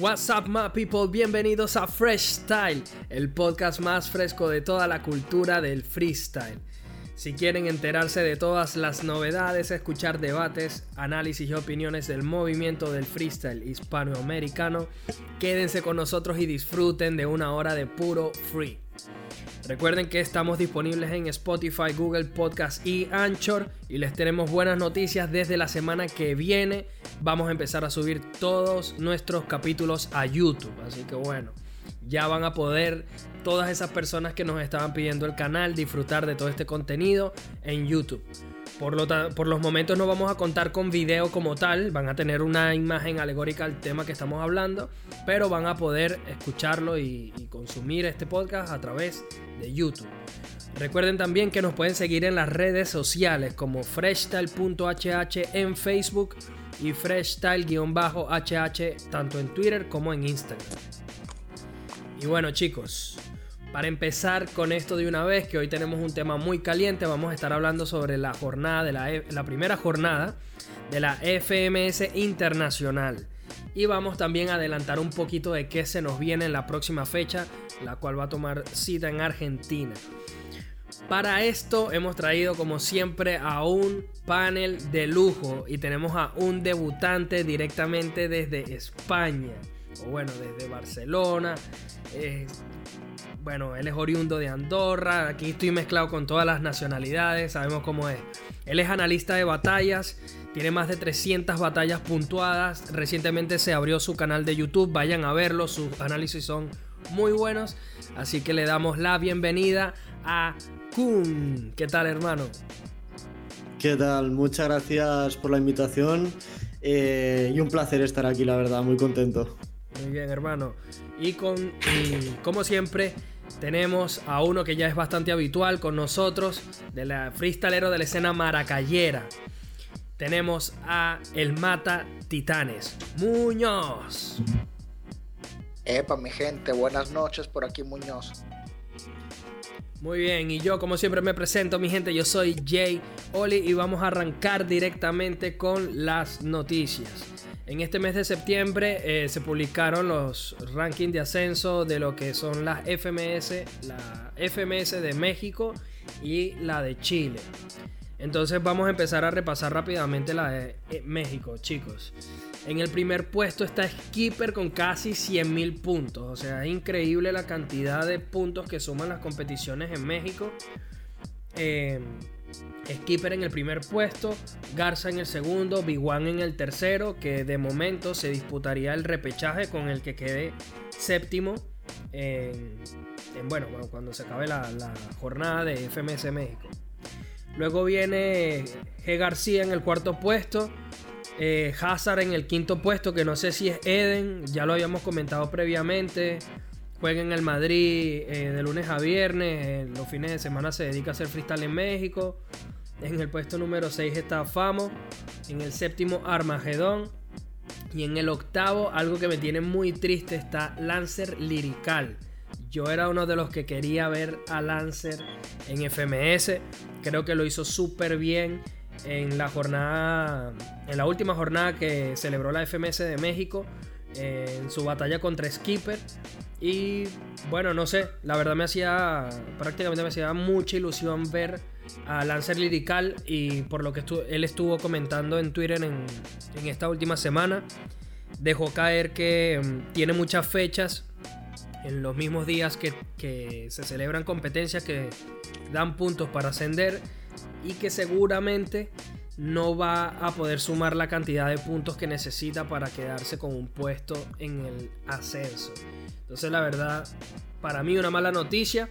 What's up, my people? Bienvenidos a Fresh Style, el podcast más fresco de toda la cultura del freestyle. Si quieren enterarse de todas las novedades, escuchar debates, análisis y opiniones del movimiento del freestyle hispanoamericano, quédense con nosotros y disfruten de una hora de puro free. Recuerden que estamos disponibles en Spotify, Google Podcast y Anchor y les tenemos buenas noticias desde la semana que viene. Vamos a empezar a subir todos nuestros capítulos a YouTube, así que bueno, ya van a poder todas esas personas que nos estaban pidiendo el canal disfrutar de todo este contenido en YouTube. Por, lo por, los momentos no vamos a contar con video como tal, van a tener una imagen alegórica al tema que estamos hablando, pero van a poder escucharlo y, y consumir este podcast a través de YouTube. Recuerden también que nos pueden seguir en las redes sociales como freshstyle.hh en Facebook y freshstyle-hh tanto en Twitter como en Instagram. Y bueno chicos, para empezar con esto de una vez, que hoy tenemos un tema muy caliente, vamos a estar hablando sobre la jornada de la, la primera jornada de la FMS Internacional. Y vamos también a adelantar un poquito de qué se nos viene en la próxima fecha, la cual va a tomar cita en Argentina. Para esto hemos traído como siempre a un panel de lujo y tenemos a un debutante directamente desde España, o bueno, desde Barcelona. Eh, bueno, él es oriundo de Andorra, aquí estoy mezclado con todas las nacionalidades, sabemos cómo es. Él es analista de batallas, tiene más de 300 batallas puntuadas, recientemente se abrió su canal de YouTube, vayan a verlo, sus análisis son muy buenos, así que le damos la bienvenida a Kun. ¿Qué tal hermano? ¿Qué tal? Muchas gracias por la invitación eh, y un placer estar aquí, la verdad, muy contento. Muy bien, hermano. Y con, y como siempre, tenemos a uno que ya es bastante habitual con nosotros, de la freestalero de la escena maracayera. Tenemos a El Mata Titanes, Muñoz. Epa, mi gente, buenas noches por aquí, Muñoz. Muy bien, y yo como siempre me presento, mi gente, yo soy Jay Oli y vamos a arrancar directamente con las noticias. En este mes de septiembre eh, se publicaron los rankings de ascenso de lo que son las FMS, la FMS de México y la de Chile. Entonces vamos a empezar a repasar rápidamente la de eh, México, chicos. En el primer puesto está Skipper con casi 100.000 puntos. O sea, es increíble la cantidad de puntos que suman las competiciones en México. Eh, Skipper en el primer puesto, Garza en el segundo, Biguan en el tercero, que de momento se disputaría el repechaje con el que quede séptimo en, bueno, cuando se acabe la, jornada de FMS México. Luego viene G. García en el cuarto puesto, eh, Hazard en el quinto puesto, que no sé si es Eden, ya lo habíamos comentado previamente. Juega en el Madrid eh, de lunes a viernes. los fines de semana se dedica a hacer freestyle en México. En el puesto número 6 está Famo. En el séptimo Armagedón. Y en el octavo, algo que me tiene muy triste, está Lancer Lirical. Yo era uno de los que quería ver a Lancer en FMS. Creo que lo hizo súper bien en la jornada, en la última jornada que celebró la FMS de México, en su batalla contra Skipper. Y bueno, no sé, la verdad me hacía, prácticamente me hacía mucha ilusión ver a Lancer Lirical y por lo que él estuvo comentando en Twitter en, esta última semana, dejó caer que mm, tiene muchas fechas en los mismos días que, que se celebran competencias que dan puntos para ascender y que seguramente no va a poder sumar la cantidad de puntos que necesita para quedarse con un puesto en el ascenso. Entonces la verdad, para mí una mala noticia.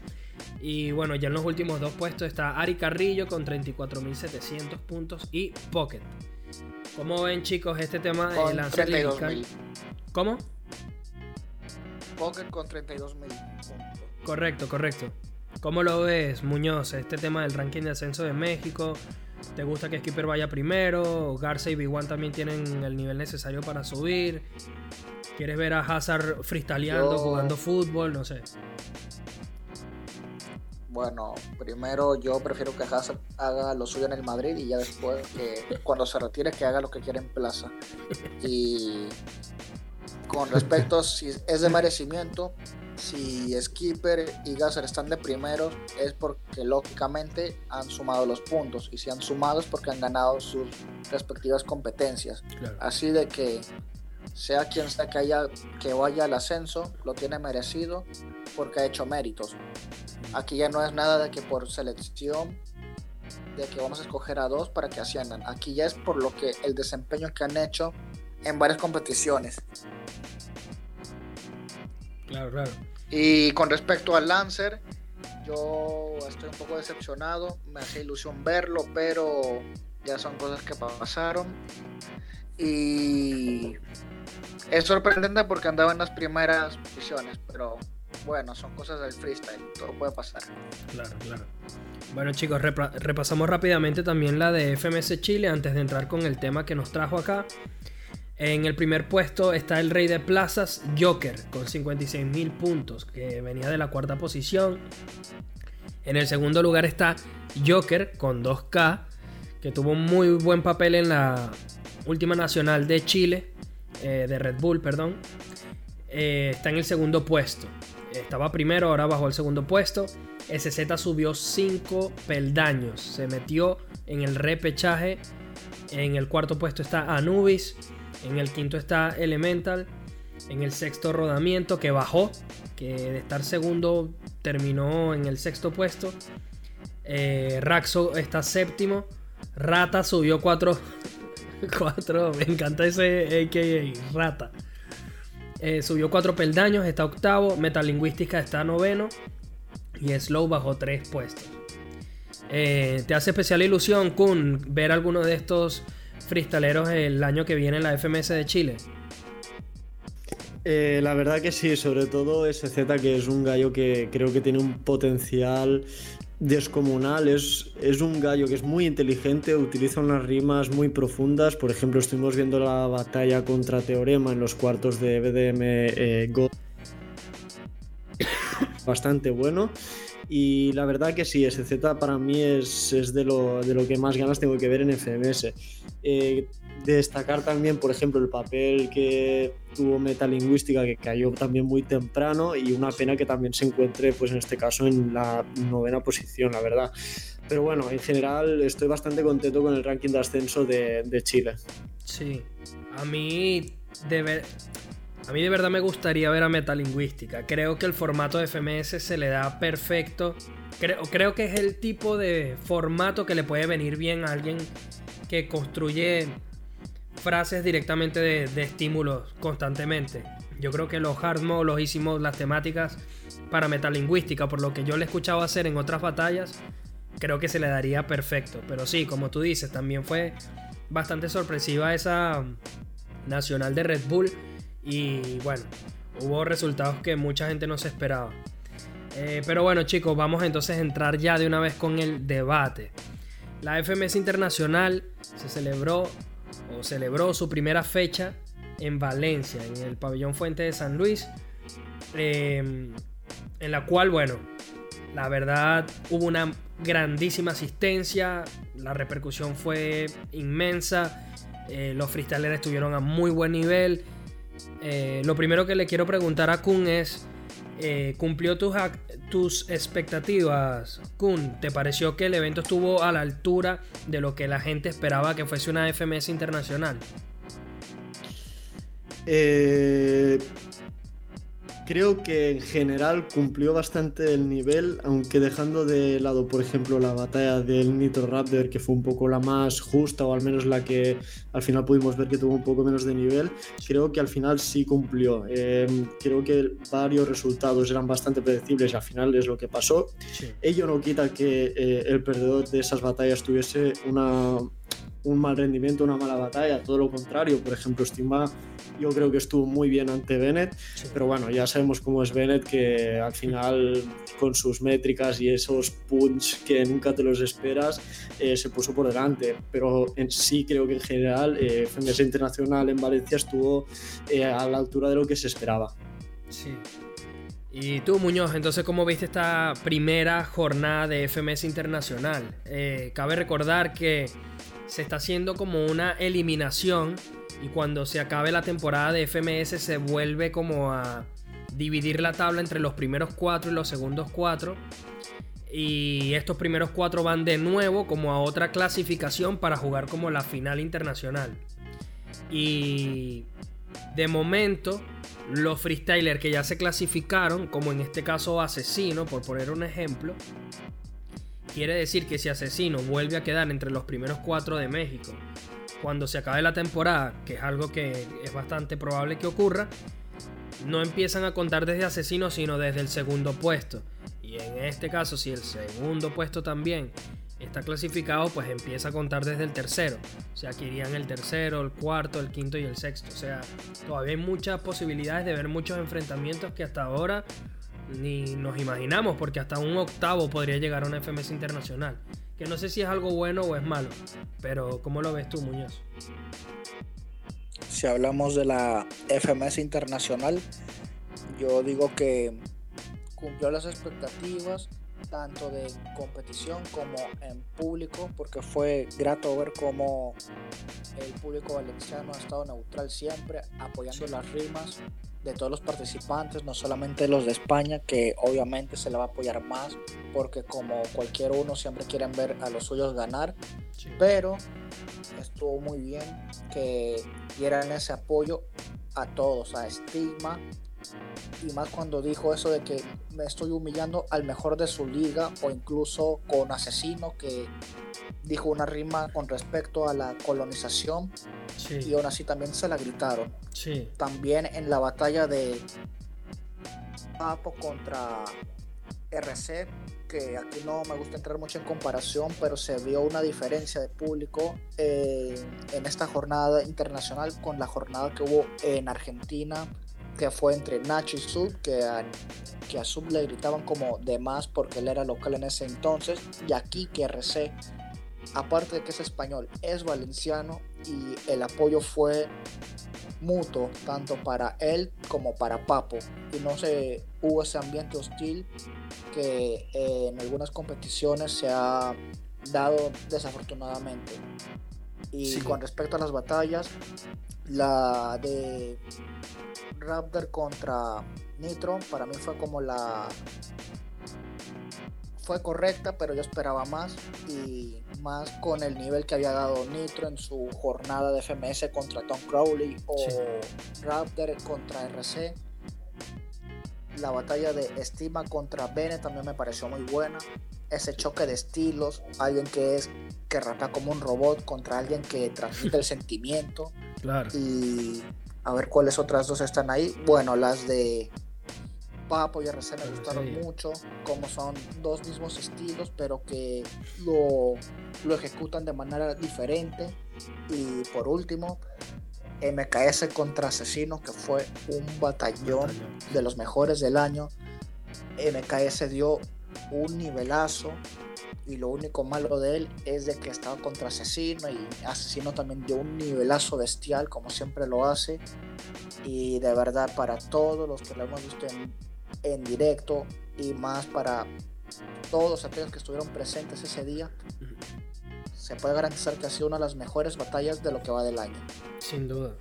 Y bueno, ya en los últimos dos puestos está Ari Carrillo con 34.700 puntos y Pocket. ¿Cómo ven chicos este tema de lanzar ¿Cómo? Pocket con 32.000 puntos. Correcto, correcto. ¿Cómo lo ves, Muñoz? Este tema del ranking de ascenso de México. ¿Te gusta que Skipper vaya primero? Garza y Big también tienen el nivel necesario para subir. ¿Quieres ver a Hazard freestyleando, jugando fútbol? No sé. Bueno, primero yo prefiero que Hazard haga lo suyo en el Madrid y ya después que cuando se retire que haga lo que quiera en plaza. Y con respecto a si es de merecimiento, si Skipper y Gasser están de primeros es porque lógicamente han sumado los puntos y si han sumado es porque han ganado sus respectivas competencias. Así de que sea quien sea que, haya, que vaya al ascenso, lo tiene merecido porque ha hecho méritos. Aquí ya no es nada de que por selección, de que vamos a escoger a dos para que asciendan. Aquí ya es por lo que el desempeño que han hecho en varias competiciones. Claro, claro. Y con respecto al Lancer, yo estoy un poco decepcionado. Me hace ilusión verlo, pero ya son cosas que pasaron. Y es sorprendente porque andaba en las primeras posiciones, pero bueno, son cosas del freestyle, todo puede pasar. Claro, claro. Bueno chicos, repasamos rápidamente también la de FMS Chile antes de entrar con el tema que nos trajo acá. En el primer puesto está el rey de plazas, Joker, con 56.000 puntos, que venía de la cuarta posición. En el segundo lugar está Joker, con 2K, que tuvo un muy buen papel en la última nacional de Chile, eh, de Red Bull, perdón. Eh, está en el segundo puesto. Estaba primero, ahora bajó al segundo puesto. SZ subió 5 peldaños. Se metió en el repechaje. En el cuarto puesto está Anubis. En el quinto está Elemental. En el sexto Rodamiento que bajó. Que de estar segundo terminó en el sexto puesto. Eh, Raxo está séptimo. Rata subió 4. 4. Me encanta ese AKA. Rata. Eh, subió 4 peldaños. Está octavo. Metalingüística está noveno. Y Slow bajó 3 puestos. Eh, ¿Te hace especial ilusión, Kun, ver alguno de estos freestaleros el año que viene en la FMS de Chile? Eh, la verdad que sí, sobre todo SZ, que es un gallo que creo que tiene un potencial descomunal. Es, es un gallo que es muy inteligente, utiliza unas rimas muy profundas. Por ejemplo, estuvimos viendo la batalla contra Teorema en los cuartos de BDM eh, Bastante bueno. Y la verdad que sí, SZ para mí es, es de, lo, de, lo, que más ganas tengo que ver en FMS. Eh, destacar también, por ejemplo, el papel que tuvo metalingüística, que cayó también muy temprano, y una pena que también se encuentre, pues en este caso, en la novena posición, la verdad. Pero bueno, en general estoy bastante contento con el ranking de ascenso de, de Chile. Sí, a mí de a mí de verdad me gustaría ver a Metalingüística. Creo que el formato de FMS se le da perfecto. Creo, que es el tipo de formato que le puede venir bien a alguien que construye frases directamente de, estímulos constantemente. Yo creo que los hard mode, los hicimos las temáticas para metalingüística, por lo que yo le he escuchado hacer en otras batallas, creo que se le daría perfecto. Pero sí, como tú dices, también fue bastante sorpresiva esa nacional de Red Bull y bueno, hubo resultados que mucha gente no se esperaba. Eh, pero bueno chicos, vamos entonces a entrar ya de una vez con el debate. La FMS Internacional se celebró o celebró su primera fecha en Valencia, en el pabellón Fuente de San Luis, em, en la cual, bueno, la verdad hubo una grandísima asistencia, la repercusión fue inmensa, eh, los freestylers estuvieron a muy buen nivel eh, lo primero que le quiero preguntar a Kun es, eh, ¿cumplió tus, tus expectativas, Kun? ¿Te pareció que el evento estuvo a la altura de lo que la gente esperaba que fuese una FMS internacional? Eh, creo que en general cumplió bastante el nivel, aunque dejando de lado, por ejemplo, la batalla del Nitro Raptor, que fue un poco la más justa, o al menos la que al final pudimos ver que tuvo un poco menos de nivel, creo que al final sí cumplió. Eh, creo que varios resultados eran bastante predecibles y al final es lo que pasó. Ello no quita que eh, el perdedor de esas batallas tuviese una un mal rendimiento, una mala batalla, todo lo contrario. Por ejemplo, Stima yo creo que estuvo muy bien ante Bennett, pero bueno, ya sabemos cómo es Bennett, que al final con sus métricas y esos punch que nunca te los esperas, eh, se puso por delante. Pero en sí creo que en general eh, FMS Internacional en Valencia estuvo eh, a la altura de lo que se esperaba. Sí. Y tú, Muñoz, entonces, ¿cómo viste esta primera jornada de FMS Internacional? cabe recordar que se está haciendo como una eliminación y cuando se acabe la temporada de FMS se vuelve como a dividir la tabla entre los primeros cuatro y los segundos cuatro. Y estos primeros cuatro van de nuevo como a otra clasificación para jugar como la final internacional. Y de momento, los freestylers que ya se clasificaron, como en este caso Asesino, por poner un ejemplo, quiere decir que si Asesino vuelve a quedar entre los primeros cuatro de México, cuando se acabe la temporada, que es algo que es bastante probable que ocurra, no empiezan a contar desde Asesino, sino desde el segundo puesto. Y en este caso, si el segundo puesto también está clasificado, pues empieza a contar desde el tercero. O sea, que irían el tercero, el cuarto, el quinto y el sexto. O sea, todavía hay muchas posibilidades de ver muchos enfrentamientos que hasta ahora ni nos imaginamos, porque hasta un octavo podría llegar a una FMS internacional. Que no sé si es algo bueno o es malo, pero ¿cómo lo ves tú, Muñoz? Si hablamos de la FMS internacional, yo digo que cumplió las expectativas tanto de competición como en público, porque fue grato ver cómo el público valenciano ha estado neutral siempre, apoyando las rimas de todos los participantes, no solamente los de España, que obviamente se le va a apoyar más, porque como cualquier uno siempre quieren ver a los suyos ganar, pero estuvo muy bien que dieran ese apoyo a todos, a Stigma, y más cuando dijo eso de que me estoy humillando al mejor de su liga o incluso con Asesino que dijo una rima con respecto a la colonización y aún así también se la gritaron. También en la batalla de Papo contra RC, que aquí no me gusta entrar mucho en comparación, pero se vio una diferencia de público eh, en esta jornada internacional con la jornada que hubo en Argentina que fue entre Nacho y Sub, que a, que a Sub le gritaban como de más porque él era local en ese entonces, y aquí que RC, aparte de que es español, es valenciano y el apoyo fue mutuo, tanto para él como para Papo, y no se hubo ese ambiente hostil que eh, en algunas competiciones se ha dado desafortunadamente. Y con respecto a las batallas, la de Raptor contra Nitro para mí fue como la fue correcta, pero yo esperaba más y más con el nivel que había dado Nitro en su jornada de FMS contra Tom Crowley o Raptor contra RC. La batalla de Estima contra Bene también me pareció muy buena. Ese choque de estilos, alguien que es que rapa como un robot contra alguien que transmite el sentimiento. Claro. Y a ver cuáles otras dos están ahí. Bueno, las de Papo y RC me gustaron mucho, como son dos mismos estilos, pero que lo, lo ejecutan de manera diferente. Y por último, MKS contra Asesino, que fue un batallón de los mejores del año. MKS dio un nivelazo y lo único malo de él es de que estaba contra Asesino y Asesino también dio un nivelazo bestial como siempre lo hace. Y de verdad para todos los que lo hemos visto en, en directo y más para todos aquellos que estuvieron presentes ese día se puede garantizar que ha sido una de las mejores batallas de lo que va del año. Sin duda.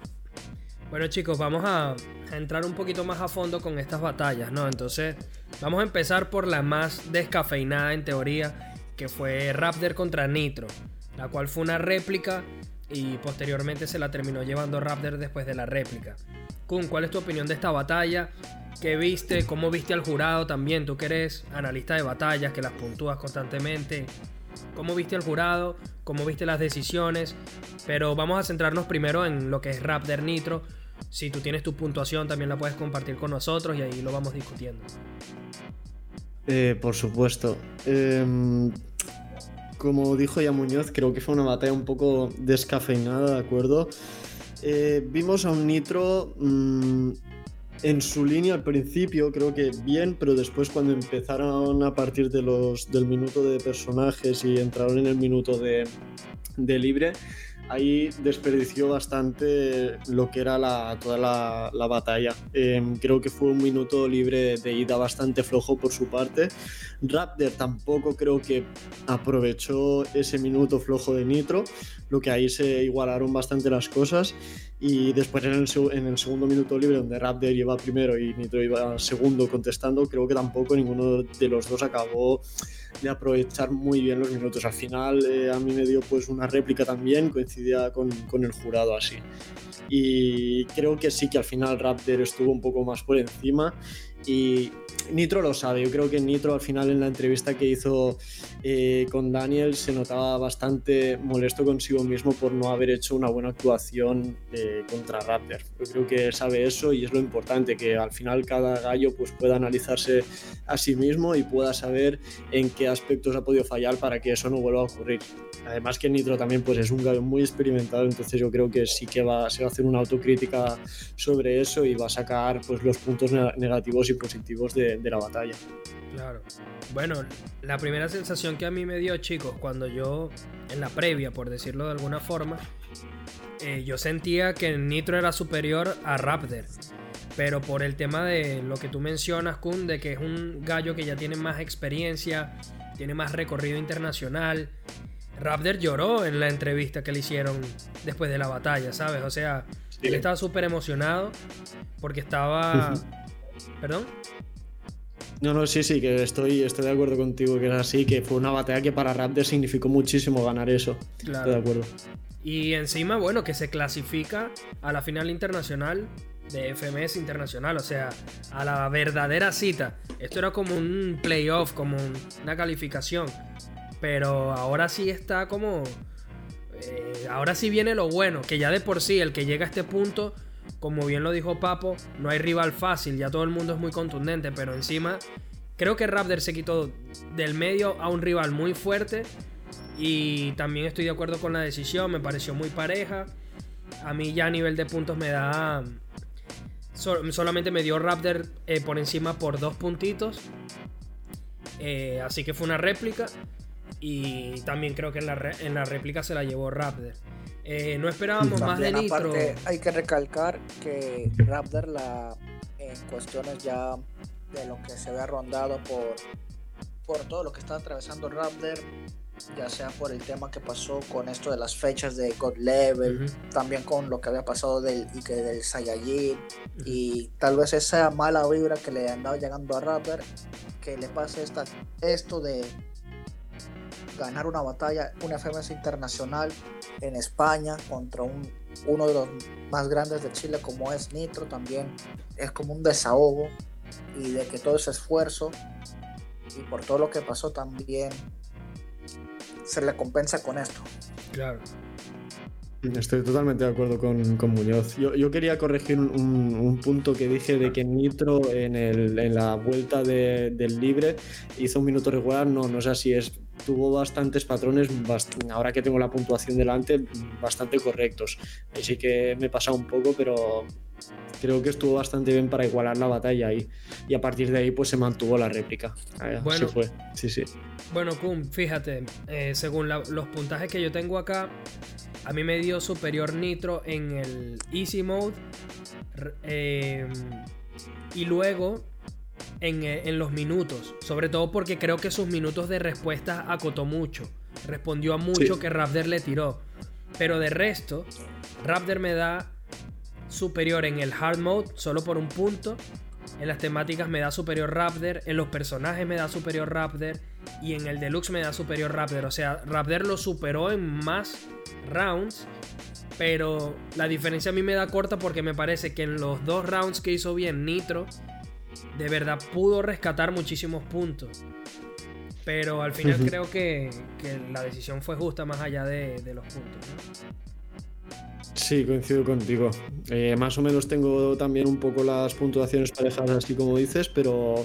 Bueno chicos, vamos a, entrar un poquito más a fondo con estas batallas, ¿no? Entonces, vamos a empezar por la más descafeinada en teoría, que fue Raptor contra Nitro, la cual fue una réplica y posteriormente se la terminó llevando Raptor después de la réplica. Kun, ¿cuál es tu opinión de esta batalla? ¿Qué viste? ¿Cómo viste al jurado también? Tú que eres analista de batallas, que las puntúas constantemente. ¿Cómo viste al jurado? ¿Cómo viste las decisiones? Pero vamos a centrarnos primero en lo que es Raptor Nitro. Si tú tienes tu puntuación, también la puedes compartir con nosotros y ahí lo vamos discutiendo. Eh, por supuesto. Em, como dijo ya Muñoz, creo que fue una batalla un poco descafeinada, ¿de acuerdo? Eh, vimos a un Nitro mm, en su línea al principio, creo que bien, pero después cuando empezaron a partir del minuto de personajes y entraron en el minuto de libre, ahí desperdició bastante lo que era la, toda la, batalla. Em, creo que fue un minuto libre de ida bastante flojo por su parte. Raptor tampoco creo que aprovechó ese minuto flojo de Nitro, lo que ahí se igualaron bastante las cosas. Y después en el, en el segundo minuto libre, donde Raptor iba primero y Nitro iba segundo contestando, creo que tampoco ninguno de los dos acabó de aprovechar muy bien los minutos. Al final eh, a mí me dio pues una réplica también, coincidía con, con, el jurado así. Y creo que sí que al final Raptor estuvo un poco más por encima y Nitro lo sabe, yo creo que Nitro al final en la entrevista que hizo eh, con Daniel se notaba bastante molesto consigo mismo por no haber hecho una buena actuación eh, contra Raptor. Yo creo que sabe eso y es lo importante, que al final cada gallo pues, pueda analizarse a sí mismo y pueda saber en qué aspectos ha podido fallar para que eso no vuelva a ocurrir. Además que Nitro también pues, es un gallo muy experimentado, entonces yo creo que sí que va, se va a hacer una autocrítica sobre eso y va a sacar pues, los puntos negativos y positivos de, de la batalla. Claro. Bueno, la primera sensación que a mí me dio, chicos, cuando yo, en la previa, por decirlo de alguna forma, eh, yo sentía que Nitro era superior a Raptor. Pero por el tema de lo que tú mencionas, Kun, de que es un gallo que ya tiene más experiencia, tiene más recorrido internacional. Raptor lloró en la entrevista que le hicieron después de la batalla, ¿sabes? O sea, él estaba súper emocionado porque estaba... ¿Perdón? No, no, sí, sí, que estoy, estoy de acuerdo contigo que es así, que fue una batalla que para Raptor significó muchísimo ganar eso. Claro. Estoy de acuerdo. Y encima, bueno, que se clasifica a la final internacional de FMS internacional, o sea, a la verdadera cita. Esto era como un playoff, como una calificación. Pero ahora sí está como... Eh, ahora sí viene lo bueno, que ya de por sí el que llega a este punto como bien lo dijo Papo, no hay rival fácil, ya todo el mundo es muy contundente, pero encima creo que Raptor se quitó del medio a un rival muy fuerte y también estoy de acuerdo con la decisión, me pareció muy pareja. A mí ya a nivel de puntos me da... solamente me dio Raptor eh, por encima por dos puntitos. Eh, así que fue una réplica. Y también creo que en la, en la réplica se la llevó Raptor. Eh, no esperábamos más de Nitro. Aparte, hay que recalcar que Raptor, la, en cuestiones ya de lo que se había rondado por, por todo lo que está atravesando Raptor, ya sea por el tema que pasó con esto de las fechas de God Level, también con lo que había pasado del, y que del Saiyajin, y tal vez esa mala vibra que le andaba llegando a Raptor, que le pase esta, esto de ganar una batalla, una FMS internacional en España contra un, uno de los más grandes de Chile como es Nitro también es como un desahogo y de que todo ese esfuerzo y por todo lo que pasó también se le compensa con esto. Claro. Estoy totalmente de acuerdo con, con Muñoz. Yo, yo, quería corregir un, un, punto que dije de que Nitro en, el, en la vuelta de, del libre hizo un minuto regular. No, no es así. Es, tuvo bastantes patrones, ahora que tengo la puntuación delante, bastante correctos. Así que me he pasado un poco, pero creo que estuvo bastante bien para igualar la batalla ahí. Y a partir de ahí, pues se mantuvo la réplica. Bueno, fue. Sí, sí. Bueno, Kun, fíjate, eh, según los puntajes que yo tengo acá, a mí me dio superior Nitro en el Easy Mode. Em, y luego en, eh, en, los minutos. Sobre todo porque creo que sus minutos de respuesta acotó mucho. Respondió a mucho que Raptor le tiró. Pero de resto, Raptor me da superior en el Hard Mode solo por un punto. En las temáticas me da superior Raptor. En los personajes me da superior Raptor. Y en el Deluxe me da superior Raptor. O sea, Raptor lo superó en más rounds. Pero la diferencia a mí me da corta porque me parece que en los dos rounds que hizo bien Nitro, de verdad pudo rescatar muchísimos puntos. Pero al final creo que, la decisión fue justa más allá de, los puntos. Sí, coincido contigo. Eh, más o menos tengo también un poco las puntuaciones parejas así como dices, pero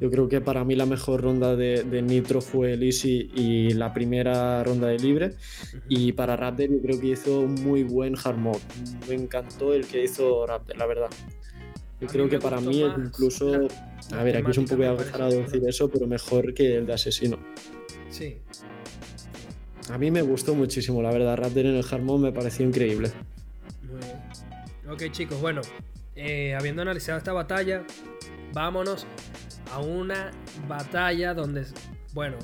yo creo que para mí la mejor ronda de, Nitro fue el Easy y la primera ronda de libre. Y para Raptor yo creo que hizo un muy buen hard mode. Me encantó el que hizo Raptor, la verdad. Yo creo que para mí incluso... a ver, aquí es un poco agotado decir eso, pero mejor que el de Asesino. Sí. A mí me gustó muchísimo, la verdad. Raptor en el hard mode me pareció increíble. Ok chicos, bueno, eh, habiendo analizado esta batalla, vámonos a una batalla donde, bueno,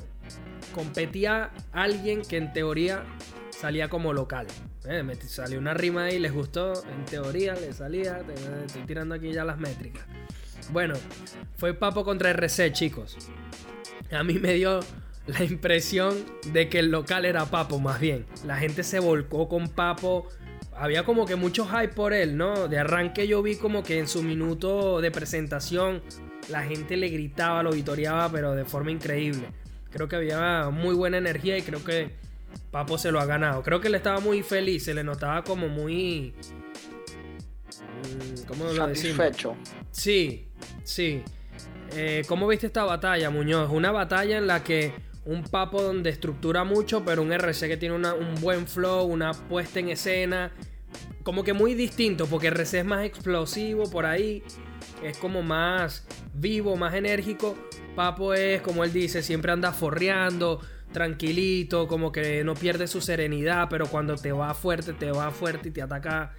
competía alguien que en teoría salía como local. Eh, me salió una rima ahí, les gustó, en teoría le salía, estoy tirando aquí ya las métricas. Bueno, fue Papo contra RC, chicos. A mí me dio la impresión de que el local era Papo, más bien. La gente se volcó con Papo. Había como que mucho hype por él, ¿no? De arranque yo vi como que en su minuto de presentación la gente le gritaba, lo vitoreaba, pero de forma increíble. Creo que había muy buena energía y creo que Papo se lo ha ganado. Creo que él estaba muy feliz, se le notaba como muy... Mm, ¿Cómo lo Satisfecho. Sí, sí. Eh, ¿Cómo viste esta batalla, Muñoz? Una batalla en la que un Papo donde estructura mucho, pero un RC que tiene un buen flow, una puesta en escena. Como que muy distinto, porque RC es más explosivo por ahí. Es como más vivo, más enérgico. Papo es, como él dice, siempre anda forreando, tranquilito, como que no pierde su serenidad, pero cuando te va fuerte, te va fuerte y te ataca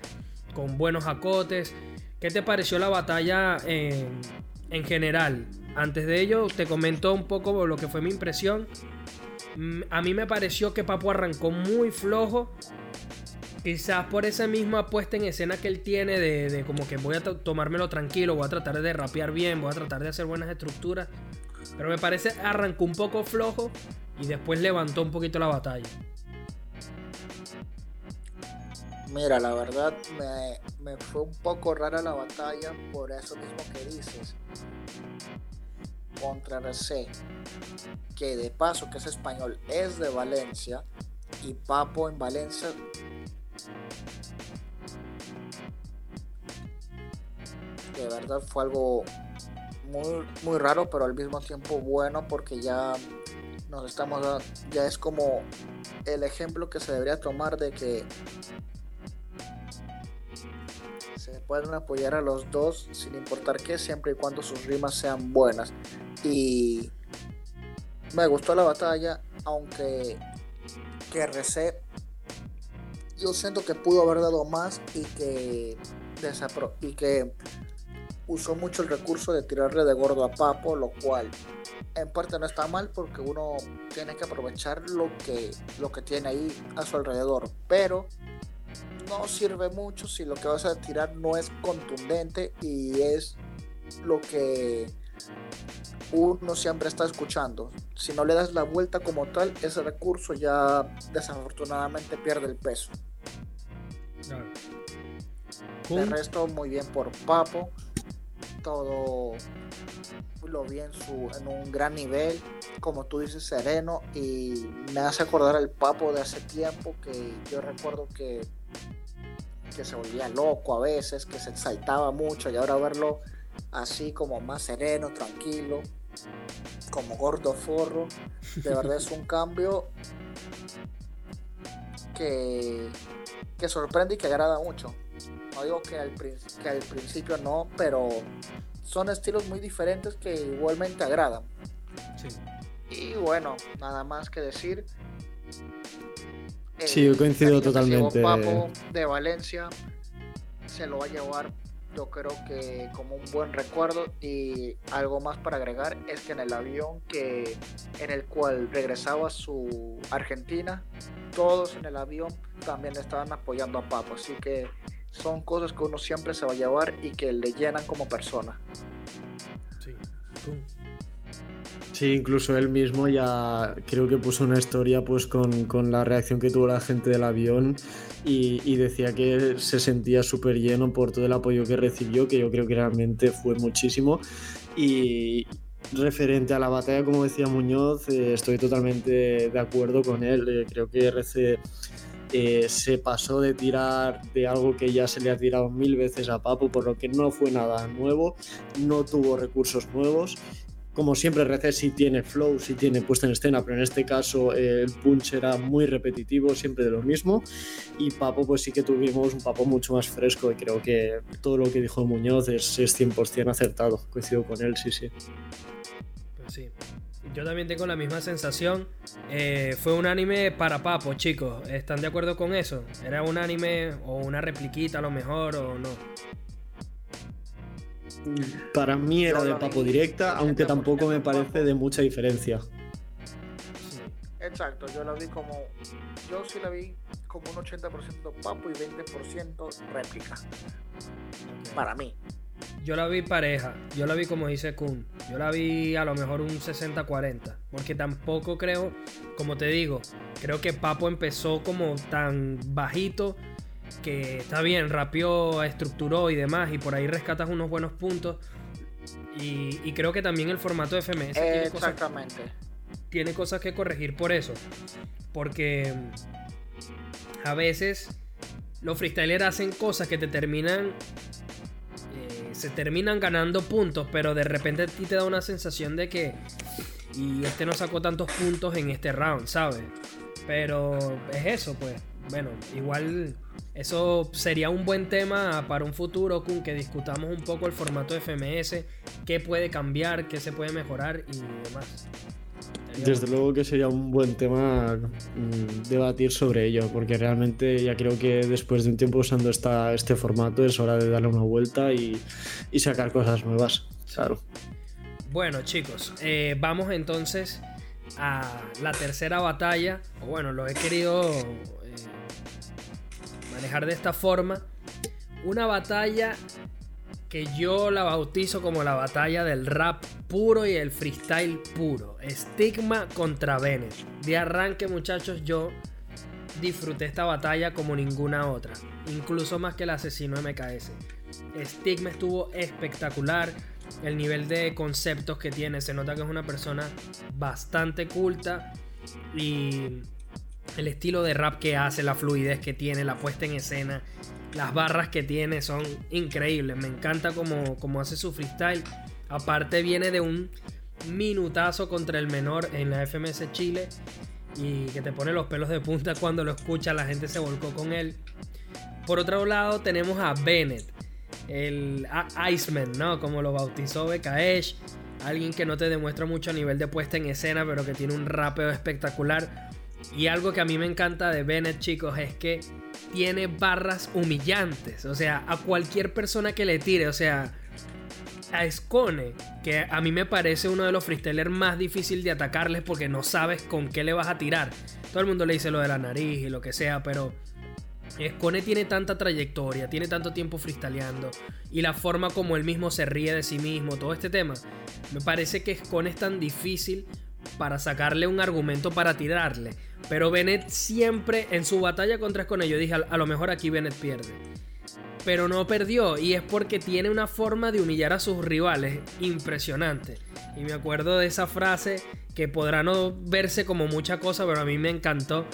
con buenos acotes. ¿Qué te pareció la batalla en, en general? Antes de ello, te comento un poco lo que fue mi impresión. Mm, a mí me pareció que Papo arrancó muy flojo. Quizás por esa misma puesta en escena que él tiene de, como que voy a tomármelo tranquilo, voy a tratar de rapear bien, voy a tratar de hacer buenas estructuras. Pero me parece arrancó un poco flojo y después levantó un poquito la batalla. Mira, la verdad me, me fue un poco rara la batalla por eso mismo que dices contra RC, que de paso que es español, es de Valencia, y Papo en Valencia. De verdad fue algo muy, muy raro, pero al mismo tiempo bueno, porque ya nos estamos ya es como el ejemplo que se debería tomar de que pueden apoyar a los dos sin importar qué, siempre y cuando sus rimas sean buenas. Y me gustó la batalla, aunque que RC yo siento que pudo haber dado más y que y que usó mucho el recurso de tirarle de gordo a Papo, lo cual en parte no está mal porque uno tiene que aprovechar lo que, lo que tiene ahí a su alrededor. Pero no sirve mucho si lo que vas a tirar no es contundente y es lo que uno siempre está escuchando. Si no le das la vuelta como tal, ese recurso ya desafortunadamente pierde el peso. El resto muy bien por Papo. Todo lo vi en, su, en un gran nivel, como tú dices, sereno. Y me hace acordar al Papo de hace tiempo que yo recuerdo que que se volvía loco a veces, que se exaltaba mucho y ahora verlo así como más sereno, tranquilo, como gordo forro, de verdad es un cambio que, que sorprende y que agrada mucho. No digo que al, que al principio no, pero son estilos muy diferentes que igualmente agradan. Y bueno, nada más que decir. Sí, yo coincido totalmente. Papo de Valencia se lo va a llevar yo creo que como un buen recuerdo. Y algo más para agregar es que en el avión que en el cual regresaba su Argentina todos en el avión también estaban apoyando a Papo. Así que son cosas que uno siempre se va a llevar y que le llenan como persona. Sí Sí, incluso él mismo ya creo que puso una historia pues con, la reacción que tuvo la gente del avión y, decía que se sentía súper lleno por todo el apoyo que recibió, que yo creo que realmente fue muchísimo. Y referente a la batalla, como decía Muñoz, eh, estoy totalmente de acuerdo con él. Eh, creo que RC eh, se pasó de tirar de algo que ya se le ha tirado mil veces a Papo, por lo que no fue nada nuevo, no tuvo recursos nuevos como siempre, RC sí tiene flow, sí tiene puesta en escena, pero en este caso el punch era muy repetitivo, siempre de lo mismo. Y Papo, pues sí que tuvimos un Papo mucho más fresco y creo que todo lo que dijo Muñoz es, es 100% acertado. Coincido con él, sí, sí. Pues sí. Yo también tengo la misma sensación. Eh, fue un anime para Papo, chicos. ¿Están de acuerdo con eso? ¿Era un anime o una repliquita a lo mejor o no? Para mí era de papo directa, aunque tampoco me parece de mucha diferencia. Exacto, yo la vi como. Yo sí la vi como un 80% papo y 20% réplica. Para mí. Yo la vi pareja, yo la vi como dice Kun, yo la vi a lo mejor un 60-40, porque tampoco creo, como te digo, creo que Papo empezó como tan bajito que está bien, rapió, estructuró y demás, y por ahí rescatas unos buenos puntos. Y, creo que también el formato de FMS Exactamente. tiene cosas que corregir por eso, porque a veces los freestylers hacen cosas que te terminan se terminan ganando puntos, pero de repente a ti te da una sensación de que. Y este no sacó tantos puntos en este round, ¿sabes? Pero es eso, pues. Bueno, igual eso sería un buen tema para un futuro, con que discutamos un poco el formato de FMS, qué puede cambiar, qué se puede mejorar y demás. Desde luego que sería un buen tema mm, debatir sobre ello, porque realmente ya creo que después de un tiempo usando esta, este formato es hora de darle una vuelta y, sacar cosas nuevas. Claro. Bueno, chicos, eh, vamos entonces a la tercera batalla. O bueno, lo he querido manejar de esta forma. Una batalla que yo la bautizo como la batalla del rap puro y el freestyle puro. Stigma contra Bennett. De arranque, muchachos, yo disfruté esta batalla como ninguna otra. Incluso más que el asesino MKS. Stigma estuvo espectacular. El nivel de conceptos que tiene. Se nota que es una persona bastante culta. Y el estilo de rap que hace, la fluidez que tiene, la puesta en escena las barras que tiene son increíbles. Me encanta cómo, hace su freestyle. Aparte viene de un minutazo contra el menor en la FMS Chile. Y que te pone los pelos de punta cuando lo escucha. La gente se volcó con él. Por otro lado tenemos a Bennett. El Iceman, ¿no? Como lo bautizó Bekaesh. Alguien que no te demuestra mucho a nivel de puesta en escena, pero que tiene un rapeo espectacular. Y algo que a mí me encanta de Bennett, chicos, es que tiene barras humillantes. O sea, a cualquier persona que le tire, o sea, a Scone, que a mí me parece uno de los freestylers más difícil de atacarles porque no sabes con qué le vas a tirar. Todo el mundo le dice lo de la nariz y lo que sea, pero Scone tiene tanta trayectoria, tiene tanto tiempo freestyleando y la forma como él mismo se ríe de sí mismo, todo este tema. Me parece que Scone es tan difícil para sacarle un argumento para tirarle. Pero Bennett siempre en su batalla contra con yo dije, a lo mejor aquí Bennett pierde. Pero no perdió y es porque tiene una forma de humillar a sus rivales impresionante. Y me acuerdo de esa frase que podrá no verse como mucha cosa, pero a mí me encantó.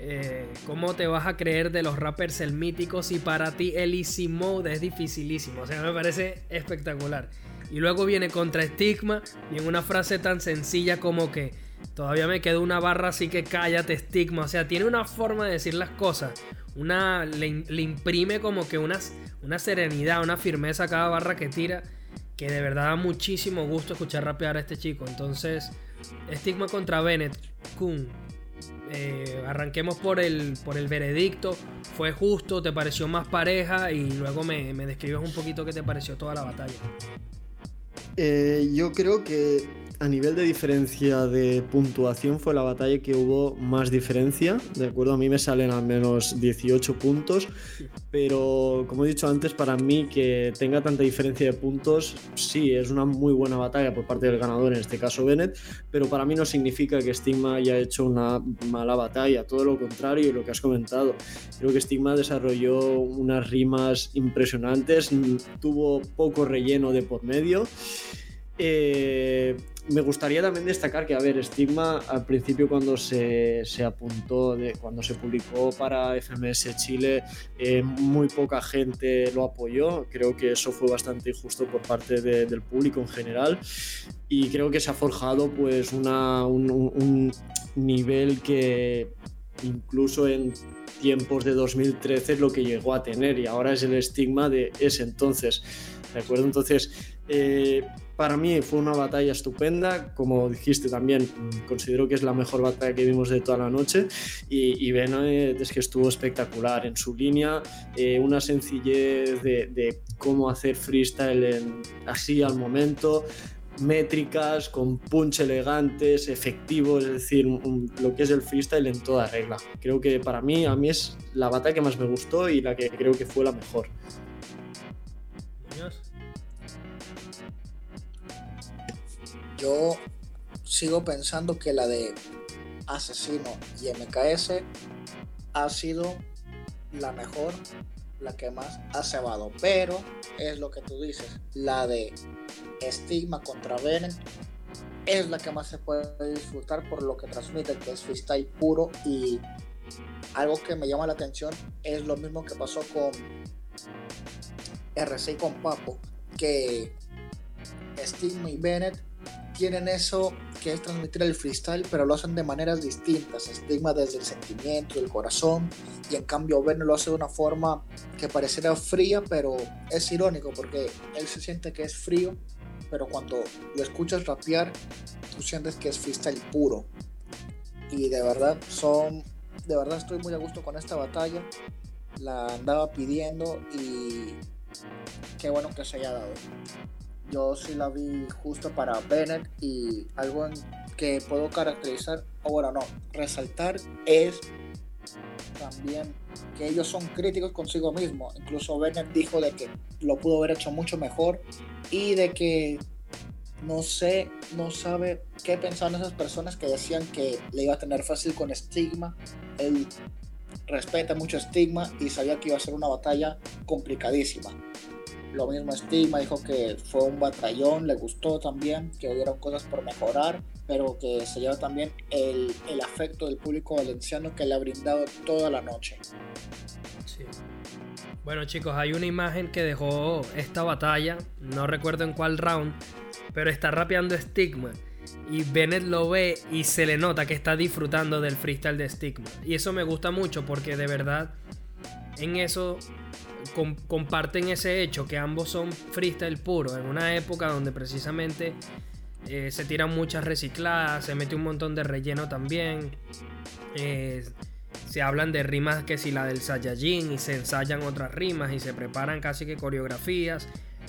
Eh, ¿Cómo te vas a creer de los rappers el mítico si para ti el easy mode es dificilísimo? O sea, me parece espectacular. Y luego viene contra estigma y en una frase tan sencilla como que todavía me queda una barra así que cállate estigma. O sea, tiene una forma de decir las cosas. Una, le, imprime como que una, una serenidad, una firmeza a cada barra que tira. Que de verdad da muchísimo gusto escuchar rapear a este chico. Entonces, estigma contra Bennett. Kun. Eh, arranquemos por el, por el veredicto. ¿Fue justo? ¿Te pareció más pareja? Y luego me, me describes un poquito qué te pareció toda la batalla. Eh, yo creo que a nivel de diferencia de puntuación fue la batalla que hubo más diferencia, ¿de acuerdo? A mí me salen al menos 18 puntos, pero como he dicho antes, para mí que tenga tanta diferencia de puntos, sí, es una muy buena batalla por parte del ganador, en este caso Bennett, pero para mí no significa que Stigma haya hecho una mala batalla, todo lo contrario, lo que has comentado. Creo que Stigma desarrolló unas rimas impresionantes, tuvo poco relleno de por medio. Eh, me gustaría también destacar que, a ver, Stigma al principio cuando se, apuntó, de, cuando se publicó para FMS Chile, eh, muy poca gente lo apoyó. Creo que eso fue bastante injusto por parte del público en general. Y creo que se ha forjado pues un, nivel que incluso en tiempos de 2013 es lo que llegó a tener y ahora es el estigma de ese entonces. ¿De acuerdo? Entonces, eh, para mí fue una batalla estupenda, como dijiste también, considero que es la mejor batalla que vimos de toda la noche y, y es que estuvo espectacular en su línea, eh, una sencillez de, cómo hacer freestyle así al momento, métricas, con punch elegantes, efectivos, es decir, lo que es el freestyle en toda regla. Creo que para mí, a mí es la batalla que más me gustó y la que creo que fue la mejor. Yo sigo pensando que la de Asesino y MKS ha sido la mejor, la que más ha cebado. Pero es lo que tú dices, la de Estigma contra Bennett es la que más se puede disfrutar por lo que transmite, que es freestyle puro y algo que me llama la atención es lo mismo que pasó con RC y con Papo, que Stigma y Bennett tienen eso que es transmitir el freestyle, pero lo hacen de maneras distintas. Stigma desde el sentimiento, el corazón, y en cambio Bennett lo hace de una forma que pareciera fría, pero es irónico porque él se siente que es frío, pero cuando lo escuchas rapear, tú sientes que es freestyle puro. Y de verdad son, de verdad estoy muy a gusto con esta batalla. La andaba pidiendo y qué bueno que se haya dado. Yo sí la vi justo para Bennett y algo que puedo caracterizar, o bueno, no, resaltar es también que ellos son críticos consigo mismo. Incluso Bennett dijo de que lo pudo haber hecho mucho mejor y de que no sé, no sabe qué pensaban esas personas que decían que le iba a tener fácil con estigma. Él respeta mucho estigma y sabía que iba a ser una batalla complicadísima. Lo mismo Estigma dijo que fue un batallón, le gustó también, que hubieron cosas por mejorar, pero que se lleva también el, afecto del público valenciano que le ha brindado toda la noche. Bueno chicos, hay una imagen que dejó esta batalla, no recuerdo en cuál round, pero está rapeando Stigma. Y Bennett lo ve y se le nota que está disfrutando del freestyle de Stigma. Y eso me gusta mucho porque de verdad en eso comparten ese hecho que ambos son freestyle puro, en una época donde precisamente eh, se tiran muchas recicladas, se mete un montón de relleno también. Eh, se hablan de rimas que si la del Saiyajin y se ensayan otras rimas y se preparan casi que coreografías.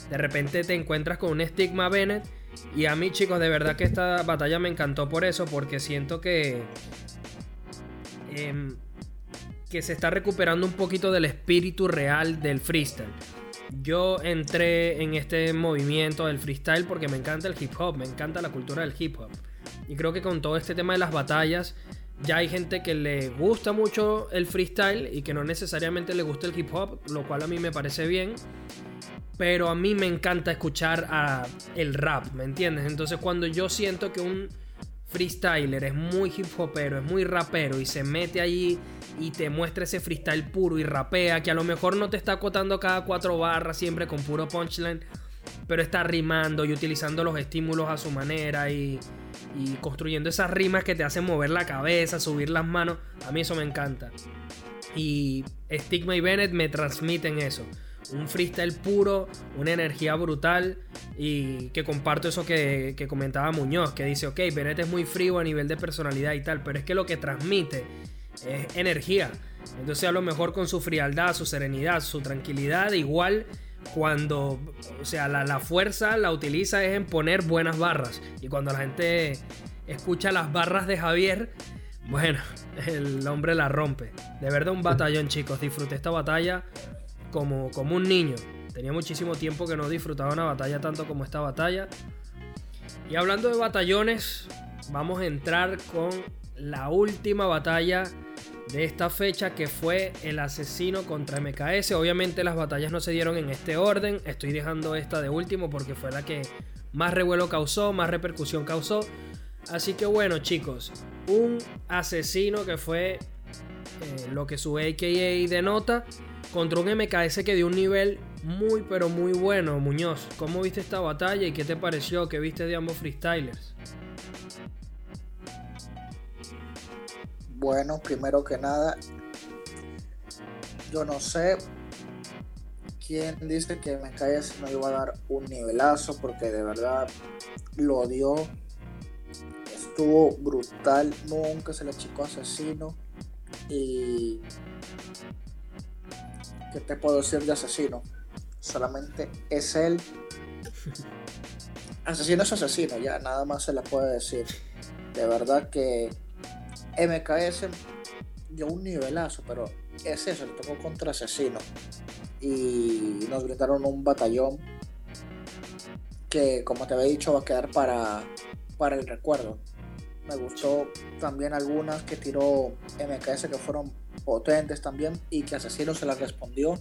De repente te encuentras con un Stigma Bennett y a mí chicos de verdad que esta batalla me encantó por eso porque siento que... Em, que se está recuperando un poquito del espíritu real del freestyle. Yo entré en este movimiento del freestyle porque me encanta el hip hop, me encanta la cultura del hip hop. Y creo que con todo este tema de las batallas, ya hay gente que le gusta mucho el freestyle y que no necesariamente le gusta el hip hop, lo cual a mí me parece bien. Pero a mí me encanta escuchar a el rap, ¿me entiendes? Entonces cuando yo siento que un freestyler es muy hip hopero, es muy rapero y se mete allí y te muestra ese freestyle puro y rapea, que a lo mejor no te está acotando cada cuatro barras siempre con puro punchline, pero está rimando y utilizando los estímulos a su manera y, y construyendo esas rimas que te hacen mover la cabeza, subir las manos. A mí eso me encanta. Y Stigma y Bennett me transmiten eso un freestyle puro, una energía brutal y que comparto eso que, comentaba Muñoz, que dice, ok, Bennett es muy frío a nivel de personalidad y tal, pero es que lo que transmite es energía. Entonces a lo mejor con su frialdad, su serenidad, su tranquilidad, igual cuando, o sea, la, la fuerza la utiliza es en poner buenas barras. Y cuando la gente escucha las barras de Javier, bueno, el hombre la rompe. De verdad un batallón, chicos. Disfruté esta batalla como, como un niño. Tenía muchísimo tiempo que no disfrutaba una batalla tanto como esta batalla. Y hablando de batallones, vamos a entrar con la última batalla de esta fecha que fue el asesino contra MKS. Obviamente las batallas no se dieron en este orden. Estoy dejando esta de último porque fue la que más revuelo causó, más repercusión causó. Así que bueno chicos, un asesino que fue eh, lo que su AKA denota contra un MKS que dio un nivel muy pero muy bueno. Muñoz, ¿cómo viste esta batalla y qué te pareció? ¿Qué viste de ambos freestylers? Bueno, primero que nada, yo no sé quién dice que MKS no iba a dar un nivelazo porque de verdad lo dio. Estuvo brutal, nunca se le achicó asesino y ¿qué te puedo decir de asesino? Solamente es él. asesino es asesino, ya nada más se le puede decir. De verdad que MKS dio un nivelazo, pero es eso, le tocó contra asesino. Y nos brindaron un batallón que, como te había dicho, va a quedar para, para el recuerdo. Me gustó también algunas que tiró MKS que fueron potentes también y que Asesino se las respondió.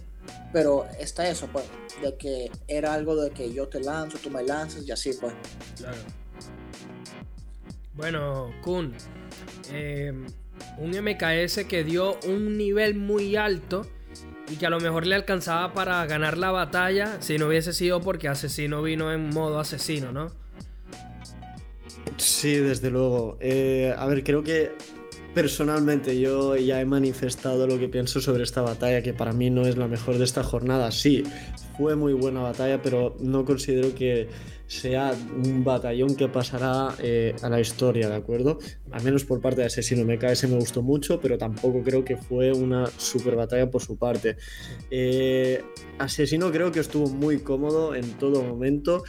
Pero está eso, pues, de que era algo de que yo te lanzo, tú me lanzas y así, pues. Claro. Bueno, Kun, eh, un MKS que dio un nivel muy alto y que a lo mejor le alcanzaba para ganar la batalla si no hubiese sido porque Asesino vino en modo asesino, ¿no? Sí, desde luego. Eh, a ver, creo que personalmente yo ya he manifestado lo que pienso sobre esta batalla, que para mí no es la mejor de esta jornada. Sí, fue muy buena batalla, pero no considero que sea un batallón que pasará eh, a la historia, ¿de acuerdo? Al menos por parte de Asesino MKS me gustó mucho, pero tampoco creo que fue una super batalla por su parte. Eh, Asesino creo que estuvo muy cómodo en todo momento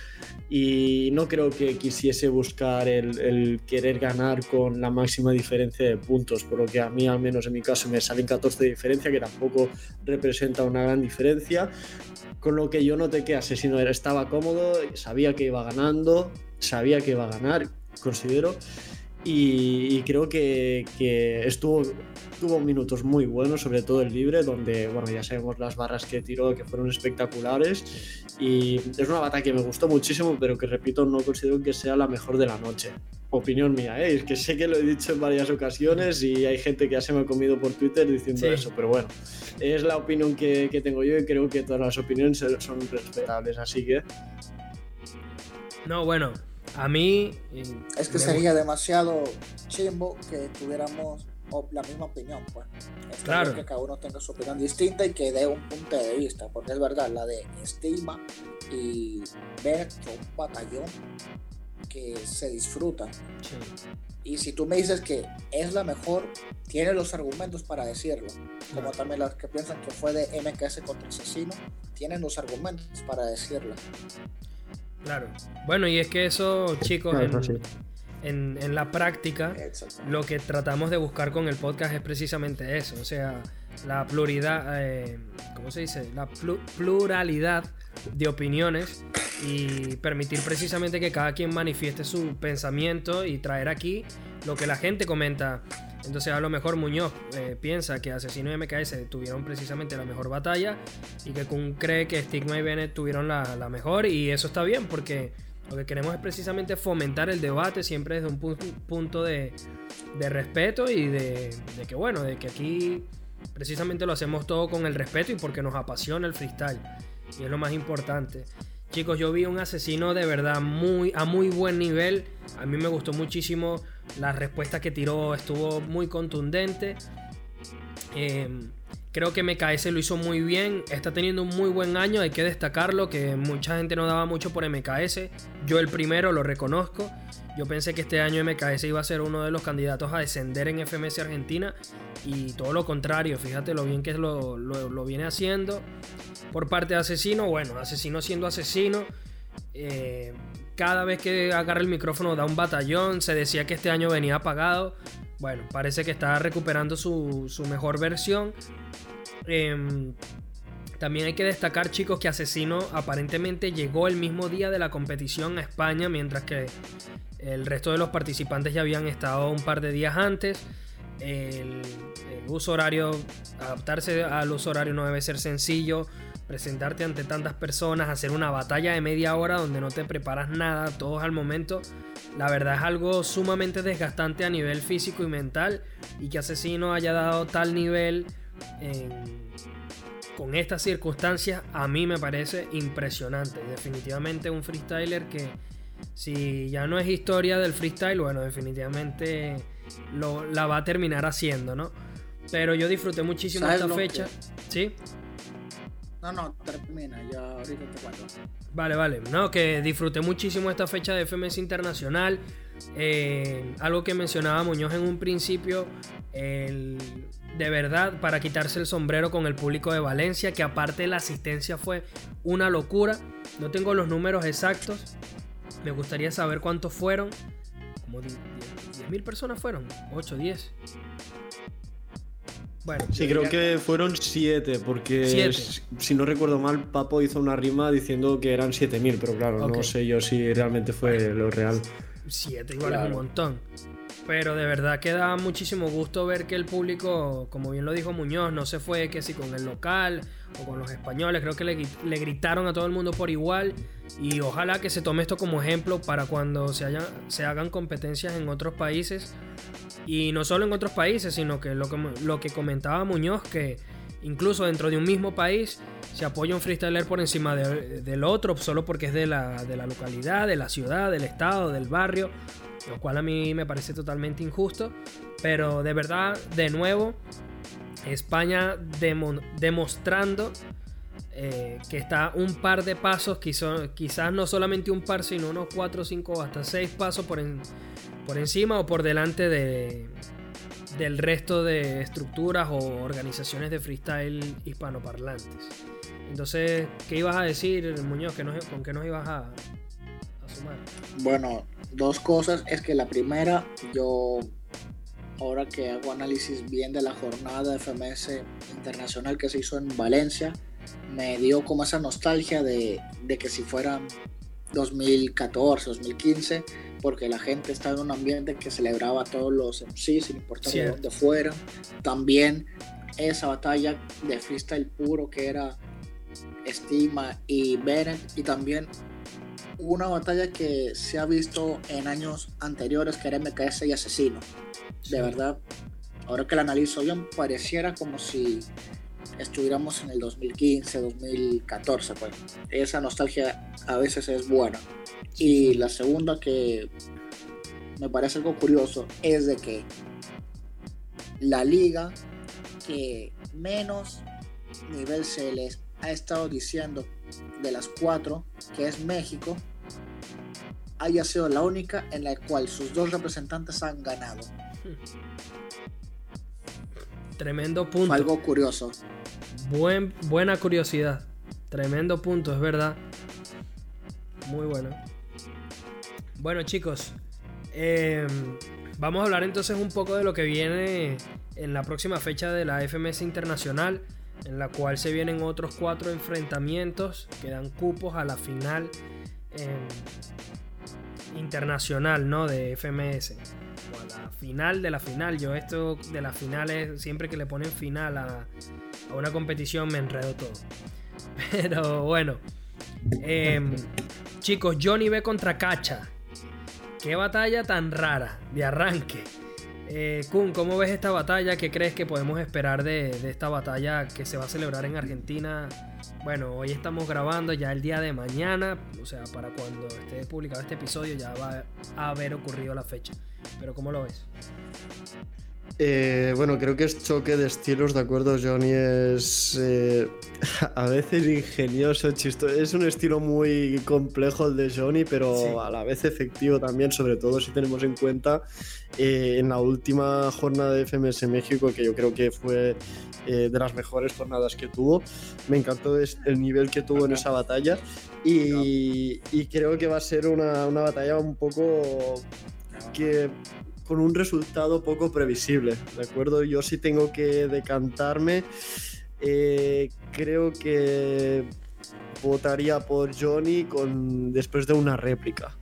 y no creo que quisiese buscar el, querer ganar con la máxima diferencia de puntos, por lo que a mí al menos en mi caso me salen 14 de diferencia, que tampoco representa una gran diferencia, con lo que yo noté que Asesino estaba cómodo, sabía que iba ganando, sabía que iba a ganar, considero, y, creo que, estuvo tuvo minutos muy buenos, sobre todo el libre, donde bueno, ya sabemos las barras que tiró que fueron espectaculares y es una batalla que me gustó muchísimo, pero que repito, no considero que sea la mejor de la noche. Opinión mía, ¿eh? es que sé que lo he dicho en varias ocasiones y hay gente que ya se me ha comido por Twitter diciendo eso, pero bueno, es la opinión que, que tengo yo y creo que todas las opiniones son respetables, así que... No, bueno, a mí. Es que sería demasiado chimbo que tuviéramos la misma opinión, pues. claro. Que cada uno tenga su opinión distinta y que dé un punto de vista, porque es verdad, la de estima y ver un batallón que se disfruta. Y si tú me dices que es la mejor, tiene los argumentos para decirlo. Como también las que piensan que fue de MKS contra Asesino, tienen los argumentos para decirlo. Claro. Bueno, y es que eso, chicos, en, en, la práctica, lo que tratamos de buscar con el podcast es precisamente eso. O sea, la pluralidad, eh, ¿cómo se dice? La pluralidad de opiniones y permitir precisamente que cada quien manifieste su pensamiento y traer aquí lo que la gente comenta. Entonces a lo mejor Muñoz eh, piensa que Asesino y MKS tuvieron precisamente la mejor batalla y que Kun cree que Stigma y Bennett tuvieron la, mejor y eso está bien porque lo que queremos es precisamente fomentar el debate siempre desde un punto de, respeto y de, de, que bueno, de que aquí precisamente lo hacemos todo con el respeto y porque nos apasiona el freestyle y es lo más importante. Chicos, yo vi un asesino de verdad muy, a muy buen nivel. A mí me gustó muchísimo la respuesta que tiró, estuvo muy contundente. Em, creo que MKS lo hizo muy bien. Está teniendo un muy buen año, hay que destacarlo, que mucha gente no daba mucho por MKS. Yo el primero lo reconozco. Yo pensé que este año MKS iba a ser uno de los candidatos a descender en FMS Argentina y todo lo contrario, fíjate lo bien que lo, lo, viene haciendo. Por parte de Asesino, bueno, Asesino siendo Asesino, eh, cada vez que agarra el micrófono da un batallón, se decía que este año venía apagado, bueno, parece que está recuperando su, su mejor versión. Em, también hay que destacar, chicos, que Asesino aparentemente llegó el mismo día de la competición a España, mientras que el resto de los participantes ya habían estado un par de días antes. El, uso horario, adaptarse al uso horario no debe ser sencillo. Presentarte ante tantas personas, hacer una batalla de media hora donde no te preparas nada, todos al momento. La verdad es algo sumamente desgastante a nivel físico y mental. Y que Asesino haya dado tal nivel en con estas circunstancias a mí me parece impresionante. Definitivamente un freestyler que si ya no es historia del freestyle, bueno, definitivamente lo, la va a terminar haciendo, ¿no? Pero yo disfruté muchísimo esta fecha. ¿Sí? No, no, termina, ya ahorita te cuento. Vale, vale. No, que disfruté muchísimo esta fecha de FMS Internacional. Eh, algo que mencionaba Muñoz en un principio, el de verdad para quitarse el sombrero con el público de Valencia, que aparte la asistencia fue una locura. No tengo los números exactos, Me gustaría saber cuántos fueron. Como 10.000 personas fueron. 8, 10. Bueno, sí, creo que fueron 7, porque si no recuerdo mal, Papo hizo una rima diciendo que eran 7.000, pero claro, no sé yo si realmente fue lo real. 7 igual es un montón. Pero de verdad que da muchísimo gusto ver que el público, como bien lo dijo Muñoz, no se fue que si con el local o con los españoles, creo que le, gritaron a todo el mundo por igual y ojalá que se tome esto como ejemplo para cuando se, hagan competencias en otros países y no solo en otros países, sino que lo, lo que comentaba Muñoz, que incluso dentro de un mismo país se apoya un freestyler por encima del otro, solo porque es de de la localidad, de la ciudad, del estado, del barrio lo cual a mí me parece totalmente injusto, pero de verdad, de nuevo, España demostrando eh, que está un par de pasos, quizás no solamente un par, sino unos 4, 5 hasta 6 pasos por, encima o por delante de, del resto de estructuras o organizaciones de freestyle hispanoparlantes. Entonces, ¿qué ibas a decir, Muñoz? ¿Con qué nos ibas a? Bueno, dos cosas. Es que la primera, yo ahora que hago análisis bien de la jornada de FMS internacional que se hizo en Valencia, me dio como esa nostalgia de, que si fueran 2014, 2015, porque la gente estaba en un ambiente que celebraba a todos los MCs, sin importar de dónde fueran. También esa batalla de freestyle puro que era Estima y Bennett, y también una batalla que se ha visto en años anteriores, que era MKS y Asesino. De verdad, ahora que la analizo bien, pareciera como si estuviéramos en el 2015, 2014. Pues. Esa nostalgia a veces es buena. Y la segunda que me parece algo curioso es de que la liga que menos nivel se les ha estado diciendo de las cuatro, que es México, haya sido la única en la cual sus dos representantes han ganado. Tremendo punto. Algo curioso. Buen, buena curiosidad. Tremendo punto, es verdad. Muy bueno. Bueno chicos, em, vamos a hablar entonces un poco de lo que viene en la próxima fecha de la FMS Internacional, en la cual se vienen otros cuatro enfrentamientos que dan cupos a la final. Em, internacional, ¿no? De FMS. O a la final de la final. Yo esto de las finales, siempre que le ponen final a, una competición me enredo todo. Pero bueno. Em, chicos, Johnny B contra Cacha. Qué batalla tan rara de arranque. Eh, Kun, ¿cómo ves esta batalla? ¿Qué crees que podemos esperar de, de, esta batalla que se va a celebrar en Argentina? Bueno, hoy estamos grabando ya el día de mañana, o sea, para cuando esté publicado este episodio ya va a haber ocurrido la fecha. Pero ¿cómo lo ves? Eh, bueno, creo que es choque de estilos, ¿de acuerdo? Johnny es eh, a veces ingenioso, chistoso. Es un estilo muy complejo el de Johnny, pero a la vez efectivo también, sobre todo si tenemos en cuenta eh, en la última jornada de FMS México, que yo creo que fue de las mejores jornadas que tuvo. Me encantó el nivel que tuvo en esa batalla y, creo que va a ser una, una batalla un poco que con un resultado poco previsible, ¿de acuerdo? Yo sí tengo que decantarme. Eh, creo que votaría por Johnny con, después de una réplica.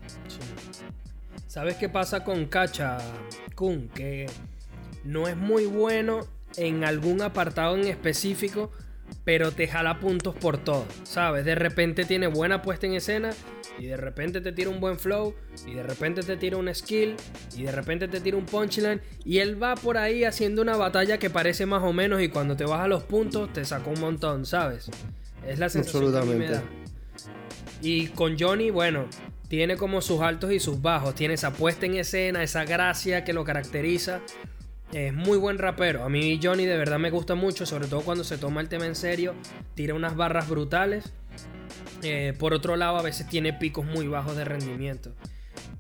¿Sabes qué pasa con Kacha Kun? Que no es muy bueno en algún apartado en específico, pero te jala puntos por todo, ¿sabes? De repente tiene buena puesta en escena y de repente te tira un buen flow y de repente te tira un skill y de repente te tira un punchline y él va por ahí haciendo una batalla que parece más o menos y cuando te baja los puntos te sacó un montón, ¿sabes? Es la sensación que me da. Y con Johnny, bueno, tiene como sus altos y sus bajos, tiene esa puesta en escena, esa gracia que lo caracteriza. Es muy buen rapero. A mí Johnny de verdad me gusta mucho, sobre todo cuando se toma el tema en serio. Tira unas barras brutales. Eh, por otro lado, a veces tiene picos muy bajos de rendimiento.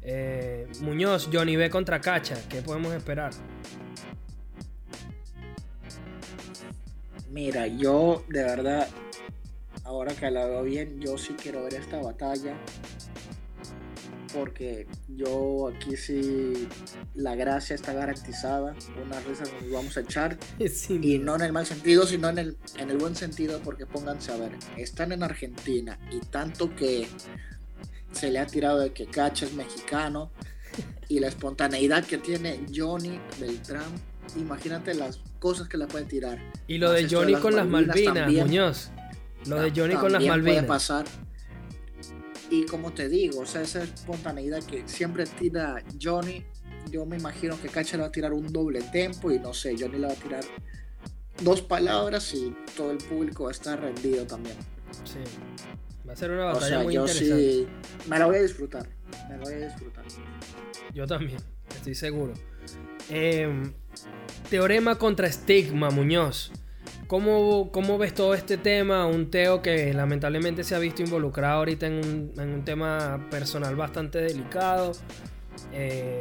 Eh, Muñoz, Johnny B contra Cacha, ¿qué podemos esperar? Mira, yo de verdad, ahora que la veo bien, yo sí quiero ver esta batalla. Porque yo aquí sí la gracia está garantizada, unas risas nos vamos a echar y no en el mal sentido, sino en el, en el buen sentido porque pónganse a ver, están en Argentina y tanto que se le ha tirado de que Cacha es mexicano y la espontaneidad que tiene Johnny Beltrán, imagínate las cosas que le puede tirar. Y lo de Johnny con las Malvinas, Muñoz. Lo de Johnny con las Malvinas. Puede pasar y como te digo, o sea, esa espontaneidad que siempre tira Johnny, yo me imagino que Cacha le va a tirar un doble tempo y no sé, Johnny le va a tirar dos palabras y todo el público va a estar rendido también. Sí. Va a ser una batalla muy yo Sí, me la voy a disfrutar. Me la voy a disfrutar. Yo también, estoy seguro. Em, teorema contra estigma, Muñoz. ¿Cómo, ¿Cómo, ves todo este tema? Un Teo que lamentablemente se ha visto involucrado ahorita en un, en un tema personal bastante delicado. Eh,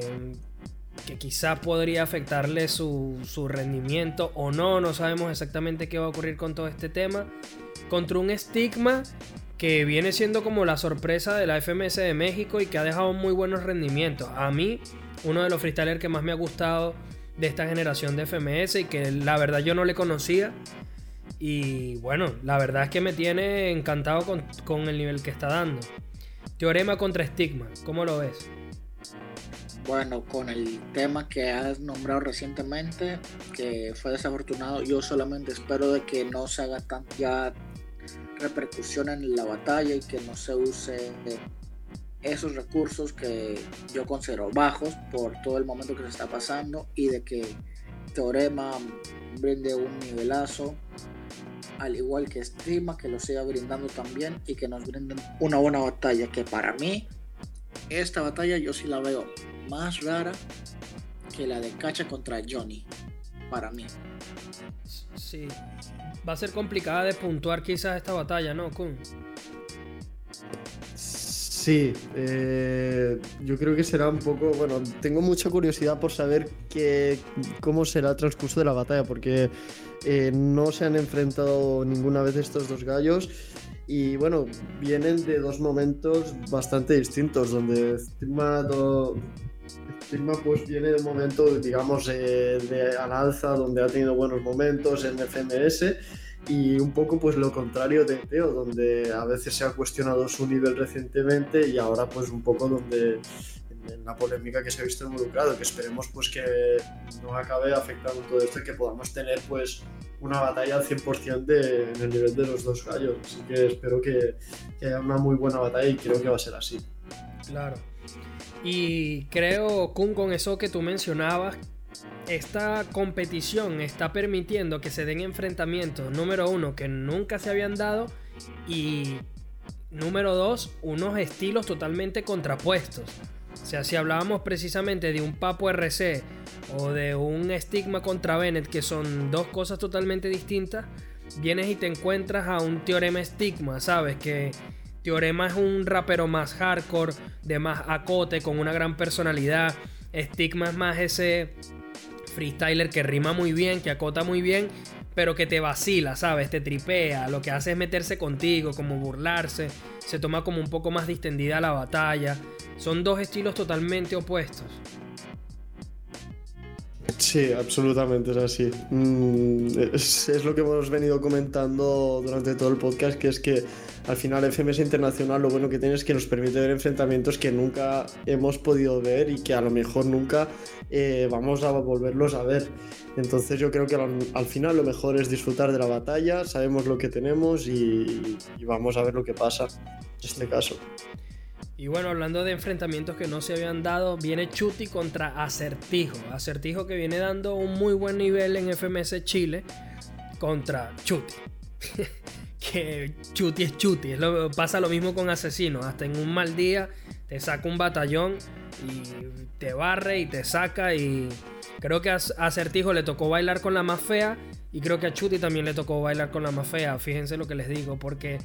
que quizás podría afectarle su, su, rendimiento o no. No sabemos exactamente qué va a ocurrir con todo este tema. Contra un estigma que viene siendo como la sorpresa de la FMS de México y que ha dejado muy buenos rendimientos. A mí, uno de los freestylers que más me ha gustado de esta generación de FMS y que la verdad yo no le conocía. Y bueno, la verdad es que me tiene encantado con, el nivel que está dando. Teorema contra estigma, ¿cómo lo ves? Bueno, con el tema que has nombrado recientemente, que fue desafortunado, yo solamente espero de que no se haga tan ya repercusión en la batalla y que no se use esos recursos que yo considero bajos por todo el momento que se está pasando y de que Teorema brinde un nivelazo al igual que Estima que lo siga brindando también y que nos brinden una buena batalla que para mí esta batalla yo sí la veo más rara que la de Cacha contra Johnny para mí. Sí va a ser complicada de puntuar quizás esta batalla no Kun Sí, eh, yo creo que será un poco, bueno, tengo mucha curiosidad por saber cómo será el transcurso de la batalla, porque eh, no se han enfrentado ninguna vez estos dos gallos. Y bueno, vienen de dos momentos bastante distintos, donde Stigma, pues viene de un momento, digamos, de al alza, donde ha tenido buenos momentos en FMS y un poco pues lo contrario de Teo, donde a veces se ha cuestionado su nivel recientemente y ahora pues un poco donde en la polémica que se ha visto involucrado, que esperemos pues que no acabe afectando todo esto y que podamos tener pues una batalla al 100% de, en el nivel de los dos gallos. Así que espero que, que haya una muy buena batalla y creo que va a ser así. Claro. Y creo, Kun, con eso que tú mencionabas, esta competición está permitiendo que se den enfrentamientos, número uno, que nunca se habían dado y número dos, unos estilos totalmente contrapuestos. O sea, si hablábamos precisamente de un Papo RC o de un Stigma contra Bennett, que son dos cosas totalmente distintas, vienes y te encuentras a un Teorema Stigma, ¿sabes? Que Teorema es un rapero más hardcore, de más acote, con una gran personalidad. Stigma es más ese freestyler que rima muy bien, que acota muy bien, pero que te vacila, ¿sabes? Te tripea, lo que hace es meterse contigo, como burlarse, se toma como un poco más distendida la batalla. Son dos estilos totalmente opuestos. Sí, absolutamente es así. Mm, es, lo que hemos venido comentando durante todo el podcast, que es que al final FMS Internacional lo bueno que tiene es que nos permite ver enfrentamientos que nunca hemos podido ver y que a lo mejor nunca eh, vamos a volverlos a ver. Entonces yo creo que al, final lo mejor es disfrutar de la batalla, sabemos lo que tenemos y, y vamos a ver lo que pasa en este caso. Y bueno, hablando de enfrentamientos que no se habían dado, viene Chuti contra Acertijo. Acertijo que viene dando un muy buen nivel en FMS Chile contra Chuti. que Chuti es Chuti. pasa lo mismo con Asesino. Hasta en un mal día te saca un batallón y te barre y te saca. Y creo que a Acertijo le tocó bailar con la más fea. Y creo que a Chuti también le tocó bailar con la más. Fíjense lo que les digo. Porque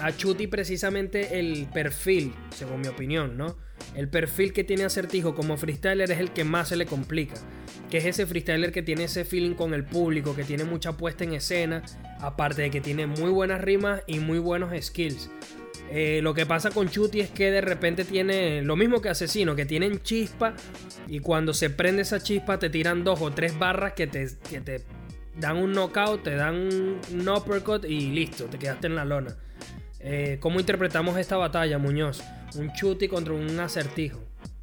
a Chuti precisamente el perfil, según mi opinión, ¿no? El perfil que tiene Acertijo como freestyler es el que más se le complica. Que es ese freestyler que tiene ese feeling con el público, que tiene mucha puesta en escena, aparte de que tiene muy buenas rimas y muy buenos skills. Eh, lo que pasa con Chuti es que de repente tiene lo mismo que Asesino, que tienen chispa y cuando se prende esa chispa te tiran dos o tres barras que te, que te dan un knockout, te dan un uppercut y listo, te quedaste en la lona. Eh, ¿Cómo interpretamos esta batalla, Muñoz? Un Chuti contra un acertijo.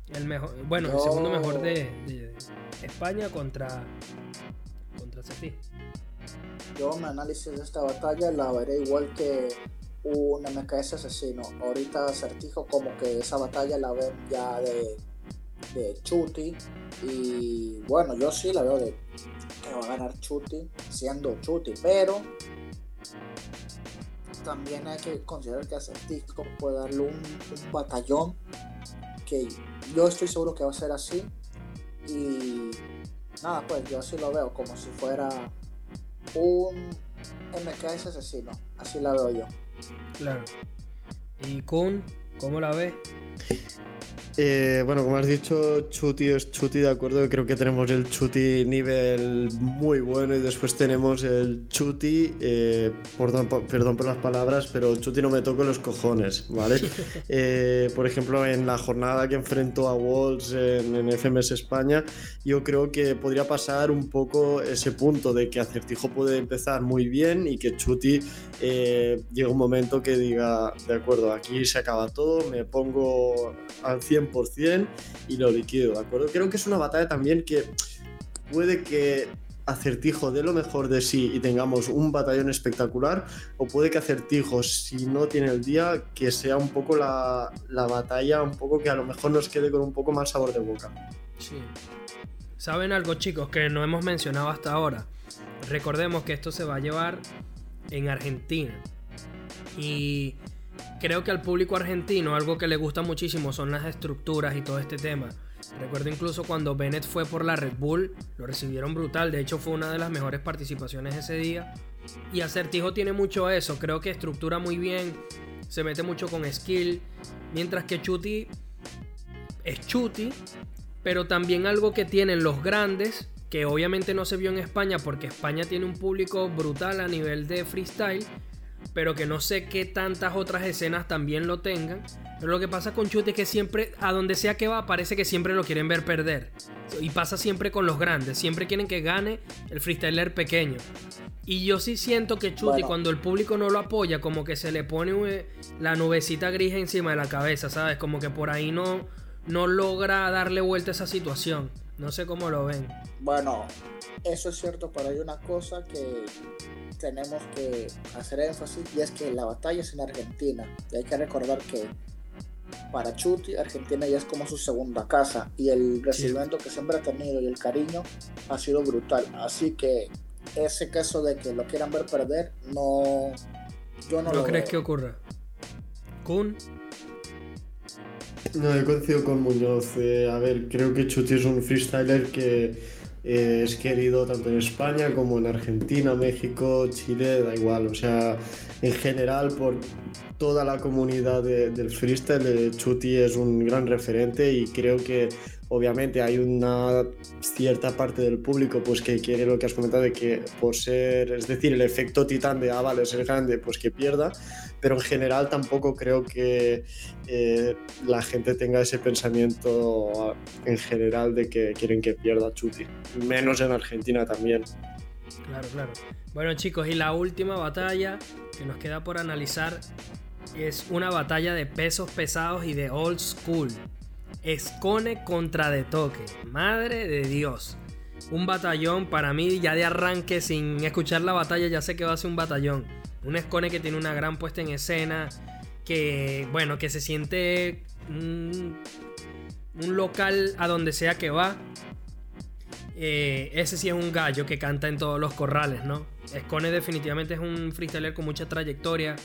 El mejor, bueno, el segundo mejor de, España contra, contra acertijo. Yo mi análisis de esta batalla la veré igual que un MKS asesino. Ahorita acertijo como que esa batalla la ven ya de, de Chuti. Y bueno, yo sí la veo de va a ganar Chuti siendo Chuti. Pero también hay que considerar que Acertijo puede darle un, batallón que yo estoy seguro que va a ser así. Y nada, pues yo así lo veo como si fuera un MKS asesino. Así la veo yo. Claro. ¿Y Kun, cómo la ves? Eh, bueno, como has dicho, Chuti es Chuti, de acuerdo. Creo que tenemos el Chuti nivel muy bueno y después tenemos el Chuti, eh, perdón, por las palabras, pero Chuti no me toco los cojones, ¿vale? Eh, por ejemplo, en la jornada que enfrentó a Wolves en, FMS España, yo creo que podría pasar un poco ese punto de que Acertijo puede empezar muy bien y que Chuti llega un momento que diga, de acuerdo, aquí se acaba todo, me pongo al 100 100% y lo liquido, ¿de acuerdo? Creo que es una batalla también que puede que Acertijo dé lo mejor de sí y tengamos un batallón espectacular, o puede que Acertijo, si no tiene el día, que sea un poco la, la batalla, un poco que a lo mejor nos quede con un poco más sabor de boca. Sí. ¿Saben algo, chicos, que no hemos mencionado hasta ahora? Recordemos que esto se va a llevar en Argentina. Y creo que al público argentino algo que le gusta muchísimo son las estructuras y todo este tema. Recuerdo incluso cuando Bennett fue por la Red Bull, lo recibieron brutal, de hecho fue una de las mejores participaciones ese día. Y Acertijo tiene mucho eso, creo que estructura muy bien, se mete mucho con skill, mientras que Chuti es Chuti, pero también algo que tienen los grandes, que obviamente no se vio en España porque España tiene un público brutal a nivel de freestyle, pero que no sé qué tantas otras escenas también lo tengan. Pero lo que pasa con Chuti es que siempre, a donde sea que va, parece que siempre lo quieren ver perder. Y pasa siempre con los grandes, siempre quieren que gane el freestyler pequeño. Y yo sí siento que Chuti, cuando el público no lo apoya, como que se le pone la nubecita gris encima de la cabeza, ¿sabes? Como que por ahí no, no logra darle vuelta a esa situación. No sé cómo lo ven. Bueno, eso es cierto, pero hay una cosa que tenemos que hacer énfasis y es que la batalla es en Argentina. Y hay que recordar que para Chuti, Argentina ya es como su segunda casa y el recibimiento que siempre ha tenido y el cariño ha sido brutal. Así que ese caso de que lo quieran ver perder, no. Yo no, lo crees que ocurra? ¿Kun? No, he coincido con Muñoz. Eh, a ver, creo que Chuti es un freestyler que es querido tanto en España como en Argentina, México, Chile, da igual. O sea, en general, por toda la comunidad del freestyle, Chuti es un gran referente y creo que obviamente hay una cierta parte del público pues que quiere lo que has comentado de que por ser, es decir, el efecto titán de ah, vale, ser grande, pues que pierda, pero en general tampoco creo que eh, la gente tenga ese pensamiento en general de que quieren que pierda Chuti, menos en Argentina también. Claro, claro. Bueno chicos, y la última batalla que nos queda por analizar es una batalla de pesos pesados y de old school. Escone contra De Toque. Madre de Dios. Un batallón para mí ya de arranque sin escuchar la batalla ya sé que va a ser un batallón. Un Escone que tiene una gran puesta en escena. Que bueno, que se siente un, local a donde sea que va. Eh, ese sí es un gallo que canta en todos los corrales, ¿no? Escone definitivamente es un freestyler con mucha trayectoria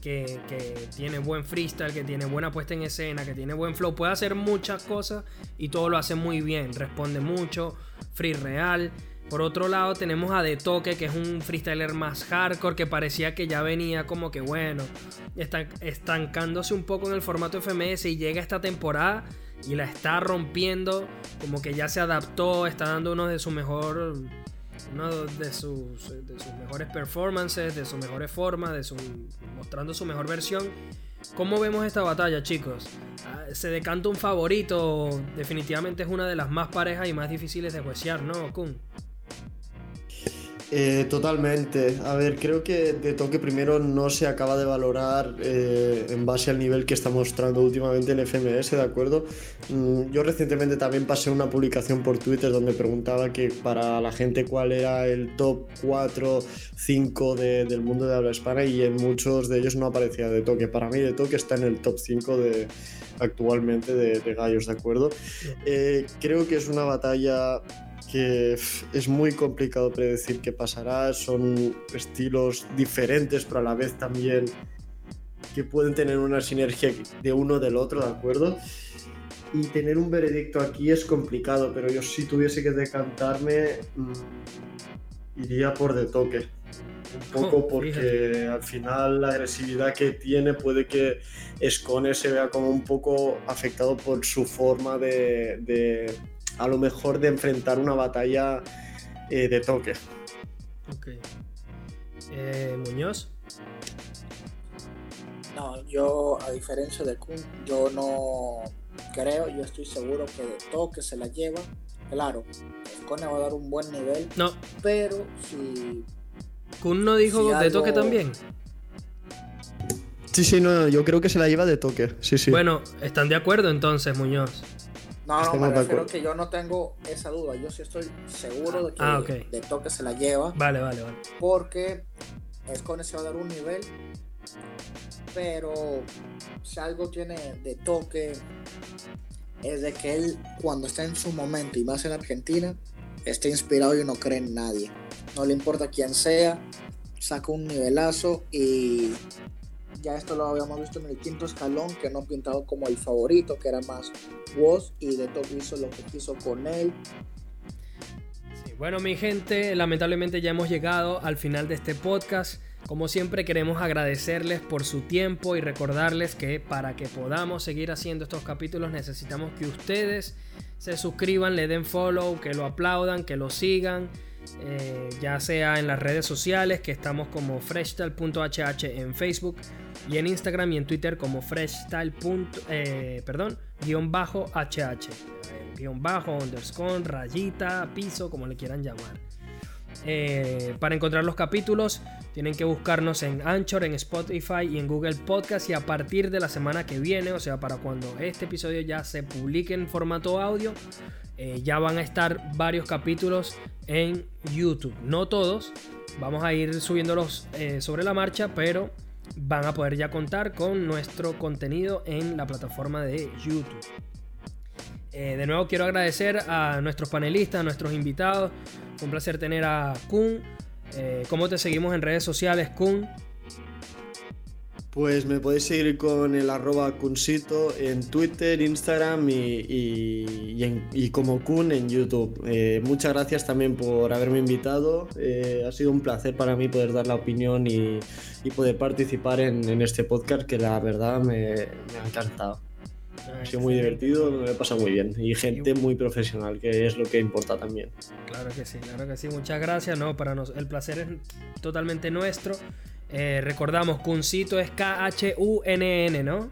que, tiene buen freestyle, que tiene buena puesta en escena, que tiene buen flow, puede hacer muchas cosas y todo lo hace muy bien, responde mucho, free real. Por otro lado tenemos a De Toque, que es un freestyler más hardcore, que parecía que ya venía como que bueno, estancándose un poco en el formato FMS y llega esta temporada y la está rompiendo, como que ya se adaptó, está dando uno de sus, mejores performances, de sus mejores formas, de su, mostrando su mejor versión. ¿Cómo vemos esta batalla, chicos? Ah, Se decanta un favorito. Definitivamente es una de las más parejas y más difíciles de juecear, ¿no, Kun? Eh, totalmente. A ver, creo que de toque primero no se acaba de valorar eh, en base al nivel que está mostrando últimamente en FMS, ¿de acuerdo? Mm, yo recientemente también pasé una publicación por Twitter donde preguntaba que para la gente cuál era el top 4, 5 de- del mundo de habla hispana y en muchos de ellos no aparecía de toque. Para mí de toque está en el top 5 de, actualmente de, de gallos, ¿de acuerdo? Eh, creo que es una batalla que es muy complicado predecir qué pasará. Son estilos diferentes, pero a la vez también que pueden tener una sinergia de uno del otro, ¿de acuerdo? Y tener un veredicto aquí es complicado, pero yo si tuviese que decantarme, mm, iría por de toque. Un poco Oh, porque fíjate. al final la agresividad que tiene puede que Scone se vea como un poco afectado por su forma de, de, a lo mejor de enfrentar una batalla eh, de toque. Ok. Eh, Muñoz. No, yo, a diferencia de Kun, yo no creo, yo estoy seguro que de toque se la lleva. Claro, Scone va a dar un buen nivel, No, pero si Kun no dijo Si de algo- toque también. Sí, sí, no, yo creo que se la lleva de toque. Sí, sí. Bueno, están de acuerdo entonces, Muñoz. No, no, me refiero que yo no tengo esa duda. Yo sí estoy seguro de que Ah, de toque se la lleva. Vale, vale, vale. Porque Scone se va a dar un nivel. Pero si algo tiene de toque es de que él cuando está en su momento y más en Argentina, está inspirado y no cree en nadie. No le importa quién sea, saca un nivelazo y ya esto lo habíamos visto en el quinto escalón, que no pintado como el favorito, que era más Woz y de todo hizo lo que quiso con él. Bueno, mi gente, lamentablemente ya hemos llegado al final de este podcast. Como siempre queremos agradecerles por su tiempo y recordarles que para que podamos seguir haciendo estos capítulos necesitamos que ustedes se suscriban, le den follow, que lo aplaudan, que lo sigan, eh, ya sea en las redes sociales, que estamos como freshstyle.hh en Facebook y en Instagram y en Twitter como freshstyle. eh, perdón, guion bajo hh, guion bajo, underscore, rayita, piso, como le quieran llamar. Eh, para encontrar los capítulos tienen que buscarnos en Anchor, en Spotify y en Google Podcast y a partir de la semana que viene, o sea, para cuando este episodio ya se publique en formato audio, eh, ya van a estar varios capítulos en YouTube. No todos, vamos a ir subiéndolos eh, sobre la marcha, pero van a poder ya contar con nuestro contenido en la plataforma de YouTube. Eh, de nuevo quiero agradecer a nuestros panelistas, a nuestros invitados. Un placer tener a Kun. Eh, ¿Cómo te seguimos en redes sociales, Kun? Pues me podéis seguir con el arroba Kunsito en Twitter, Instagram y, y- y en- y como Kun en YouTube. Eh, muchas gracias también por haberme invitado. Eh, ha sido un placer para mí poder dar la opinión y, poder participar en, en este podcast que la verdad me, me ha encantado. Ha sido muy divertido, me lo he pasado muy bien. Y gente muy profesional, que es lo que importa también. Claro que sí, claro que sí. Muchas gracias. No, para nos, el placer es totalmente nuestro. Eh, recordamos, Kuncito es K-H-U-N-N, ¿no?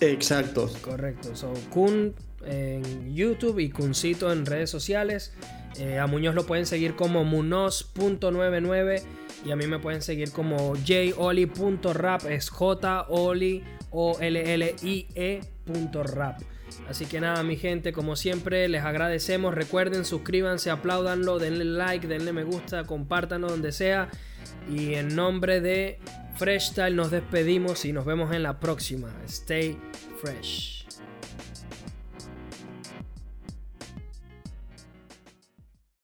Exacto. Correcto. So, Kun en YouTube y Kuncito en redes sociales. Eh, a Muñoz lo pueden seguir como munoz.99 y a mí me pueden seguir como joli.rap. Es J-Oli o L-L-I-E punto rap. Así que nada, mi gente, como siempre, les agradecemos. Recuerden, suscríbanse, apláudanlo, denle like, denle me gusta, compártanlo donde sea. Y en nombre de Fresh Style nos despedimos y nos vemos en la próxima. Stay fresh.